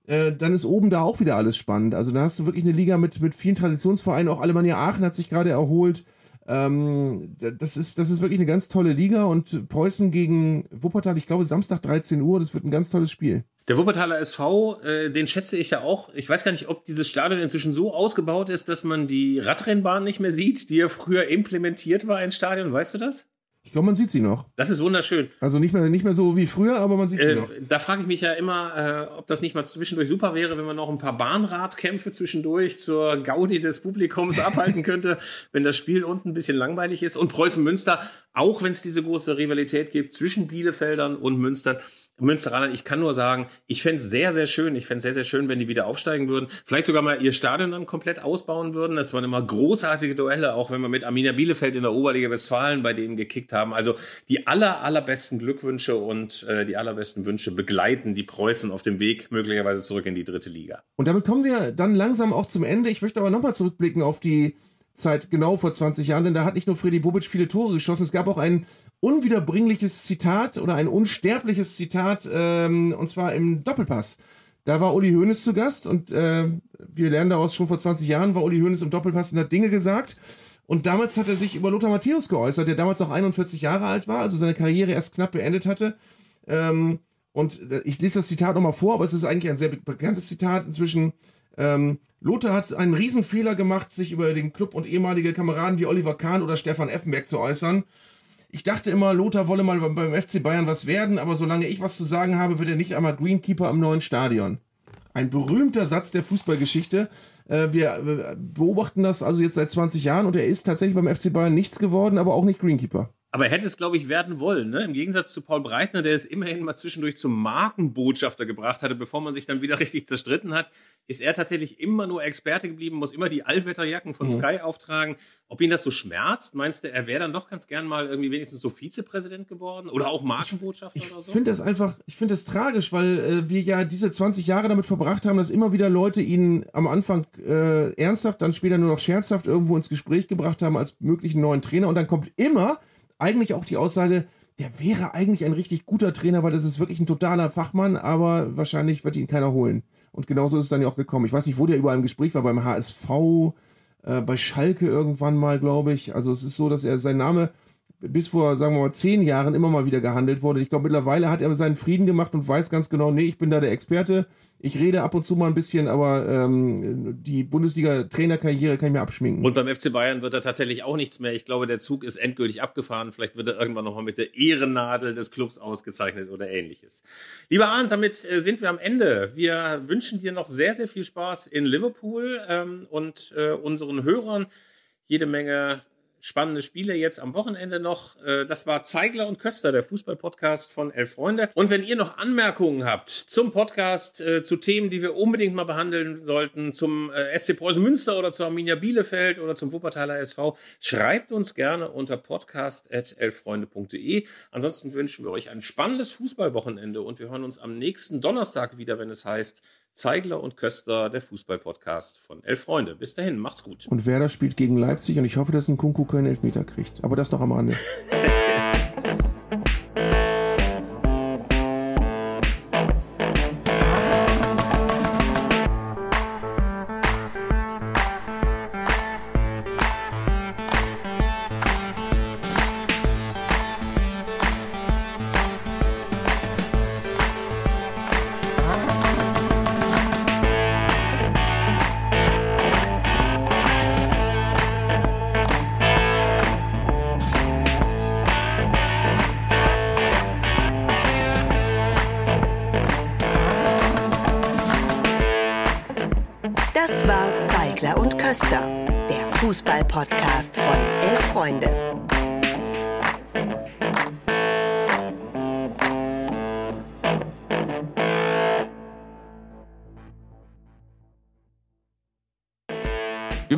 äh, dann ist oben da auch wieder alles spannend. Also da hast du wirklich eine Liga mit, mit vielen Traditionsvereinen. Auch Alemannia Aachen hat sich gerade erholt. Ähm, das, ist, das ist wirklich eine ganz tolle Liga und Preußen gegen Wuppertal, ich glaube Samstag 13 Uhr, das wird ein ganz tolles Spiel. Der Wuppertaler SV, äh, den schätze ich ja auch. Ich weiß gar nicht, ob dieses Stadion inzwischen so ausgebaut ist, dass man die Radrennbahn nicht mehr sieht, die ja früher implementiert war ins Stadion. Weißt du das? Ich glaube, man sieht sie noch. Das ist wunderschön. Also nicht mehr, nicht mehr so wie früher, aber man sieht sie Äh, noch. da frage ich mich ja immer, äh, ob das nicht mal zwischendurch super wäre, wenn man noch ein paar Bahnradkämpfe zwischendurch zur Gaudi des Publikums abhalten könnte, wenn das Spiel unten ein bisschen langweilig ist. Und Preußen Münster, auch wenn es diese große Rivalität gibt zwischen Bielefeldern und Münstern, Münsteranern, ich kann nur sagen, ich fände es sehr, sehr schön. Ich fände sehr, sehr schön, wenn die wieder aufsteigen würden. Vielleicht sogar mal ihr Stadion dann komplett ausbauen würden. Das waren immer großartige Duelle, auch wenn wir mit Arminia Bielefeld in der Oberliga Westfalen bei denen gekickt haben. Also die aller, allerbesten Glückwünsche und äh, die allerbesten Wünsche begleiten die Preußen auf dem Weg möglicherweise zurück in die dritte Liga. Und damit kommen wir dann langsam auch zum Ende. Ich möchte aber nochmal zurückblicken auf die Zeit genau vor 20 Jahren, denn da hat nicht nur Freddy Bobic viele Tore geschossen, es gab auch ein unwiederbringliches Zitat oder ein unsterbliches Zitat, ähm, und zwar im Doppelpass. Da war Uli Hoeneß zu Gast und äh, wir lernen daraus schon vor 20 Jahren, war Uli Hoeneß im Doppelpass und hat Dinge gesagt. Und damals hat er sich über Lothar Matthäus geäußert, der damals noch 41 Jahre alt war, also seine Karriere erst knapp beendet hatte. Ähm, und äh, ich lese das Zitat nochmal vor, aber es ist eigentlich ein sehr be- bekanntes Zitat inzwischen. Ähm, Lothar hat einen Riesenfehler gemacht, sich über den Club und ehemalige Kameraden wie Oliver Kahn oder Stefan Effenberg zu äußern. Ich dachte immer, Lothar wolle mal beim- FC Bayern was werden, aber solange ich was zu sagen habe, wird er nicht einmal Greenkeeper am neuen Stadion. Ein berühmter Satz der Fußballgeschichte. Äh, wir beobachten das also jetzt seit 20 Jahren und er ist tatsächlich beim FC Bayern nichts geworden, aber auch nicht Greenkeeper. Aber er hätte es, glaube ich, werden wollen. Ne? Im Gegensatz zu Paul Breitner, der es immerhin mal zwischendurch zum Markenbotschafter gebracht hatte, bevor man sich dann wieder richtig zerstritten hat, ist er tatsächlich immer nur Experte geblieben, muss immer die Allwetterjacken von Sky auftragen. Ob ihn das so schmerzt, meinst du, er wäre dann doch ganz gern mal irgendwie wenigstens so Vizepräsident geworden oder auch Markenbotschafter Ich oder so? finde das einfach, ich finde das tragisch, weil äh, wir ja diese 20 Jahre damit verbracht haben, dass immer wieder Leute ihn am Anfang äh, ernsthaft, dann später nur noch scherzhaft irgendwo ins Gespräch gebracht haben als möglichen neuen Trainer und dann kommt immer eigentlich auch die Aussage, der wäre eigentlich ein richtig guter Trainer, weil das ist wirklich ein totaler Fachmann, aber wahrscheinlich wird ihn keiner holen. Und genauso ist es dann ja auch gekommen. Ich weiß nicht, wo der überall im Gespräch war, beim HSV, äh, bei Schalke irgendwann mal, glaube ich. Also es ist so, dass er sein Name bis vor, sagen wir mal, zehn Jahren immer mal wieder gehandelt wurde. Ich glaube, mittlerweile hat er seinen Frieden gemacht und weiß ganz genau, nee, ich bin da der Experte. Ich rede ab und zu mal ein bisschen, aber ähm, die Bundesliga-Trainerkarriere kann ich mir abschminken. Und beim FC Bayern wird er tatsächlich auch nichts mehr. Ich glaube, der Zug ist endgültig abgefahren. Vielleicht wird er irgendwann nochmal mit der Ehrennadel des Clubs ausgezeichnet oder ähnliches. Lieber Arndt, damit äh, sind wir am Ende. Wir wünschen dir noch sehr, sehr viel Spaß in Liverpool ähm, und äh, unseren Hörern jede Menge spannende Spiele jetzt am Wochenende noch. Äh, das war Zeigler und Köster, der Fußball-Podcast von Elf Freunde. Und wenn ihr noch Anmerkungen habt zum Podcast, äh, zu Themen, die wir unbedingt mal behandeln sollten, zum äh, SC Preußen Münster oder zur Arminia Bielefeld oder zum Wuppertaler SV, schreibt uns gerne unter podcast.elffreunde.de. Ansonsten wünschen wir euch ein spannendes Fußballwochenende und wir hören uns am nächsten Donnerstag wieder, wenn es heißt Zeigler und Köster, der Fußball-Podcast von Elf Freunde. Bis dahin, macht's gut. Und Werder spielt gegen Leipzig und ich hoffe, dass ein Kunku keinen Elfmeter kriegt. Aber das noch am Rande.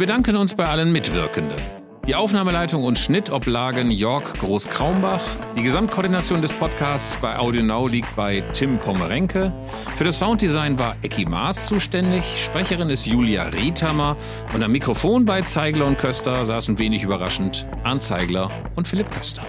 bedanken uns bei allen Mitwirkenden. Die Aufnahmeleitung und Schnitt oblagen Jörg Groß-Kraumbach. Die Gesamtkoordination des Podcasts bei Audio Now liegt bei Tim Pomerenke. Für das Sounddesign war Ecki Maas zuständig. Sprecherin ist Julia Riethammer. Und am Mikrofon bei Zeigler und Köster saßen wenig überraschend Arndt Zeigler und Philipp Köster.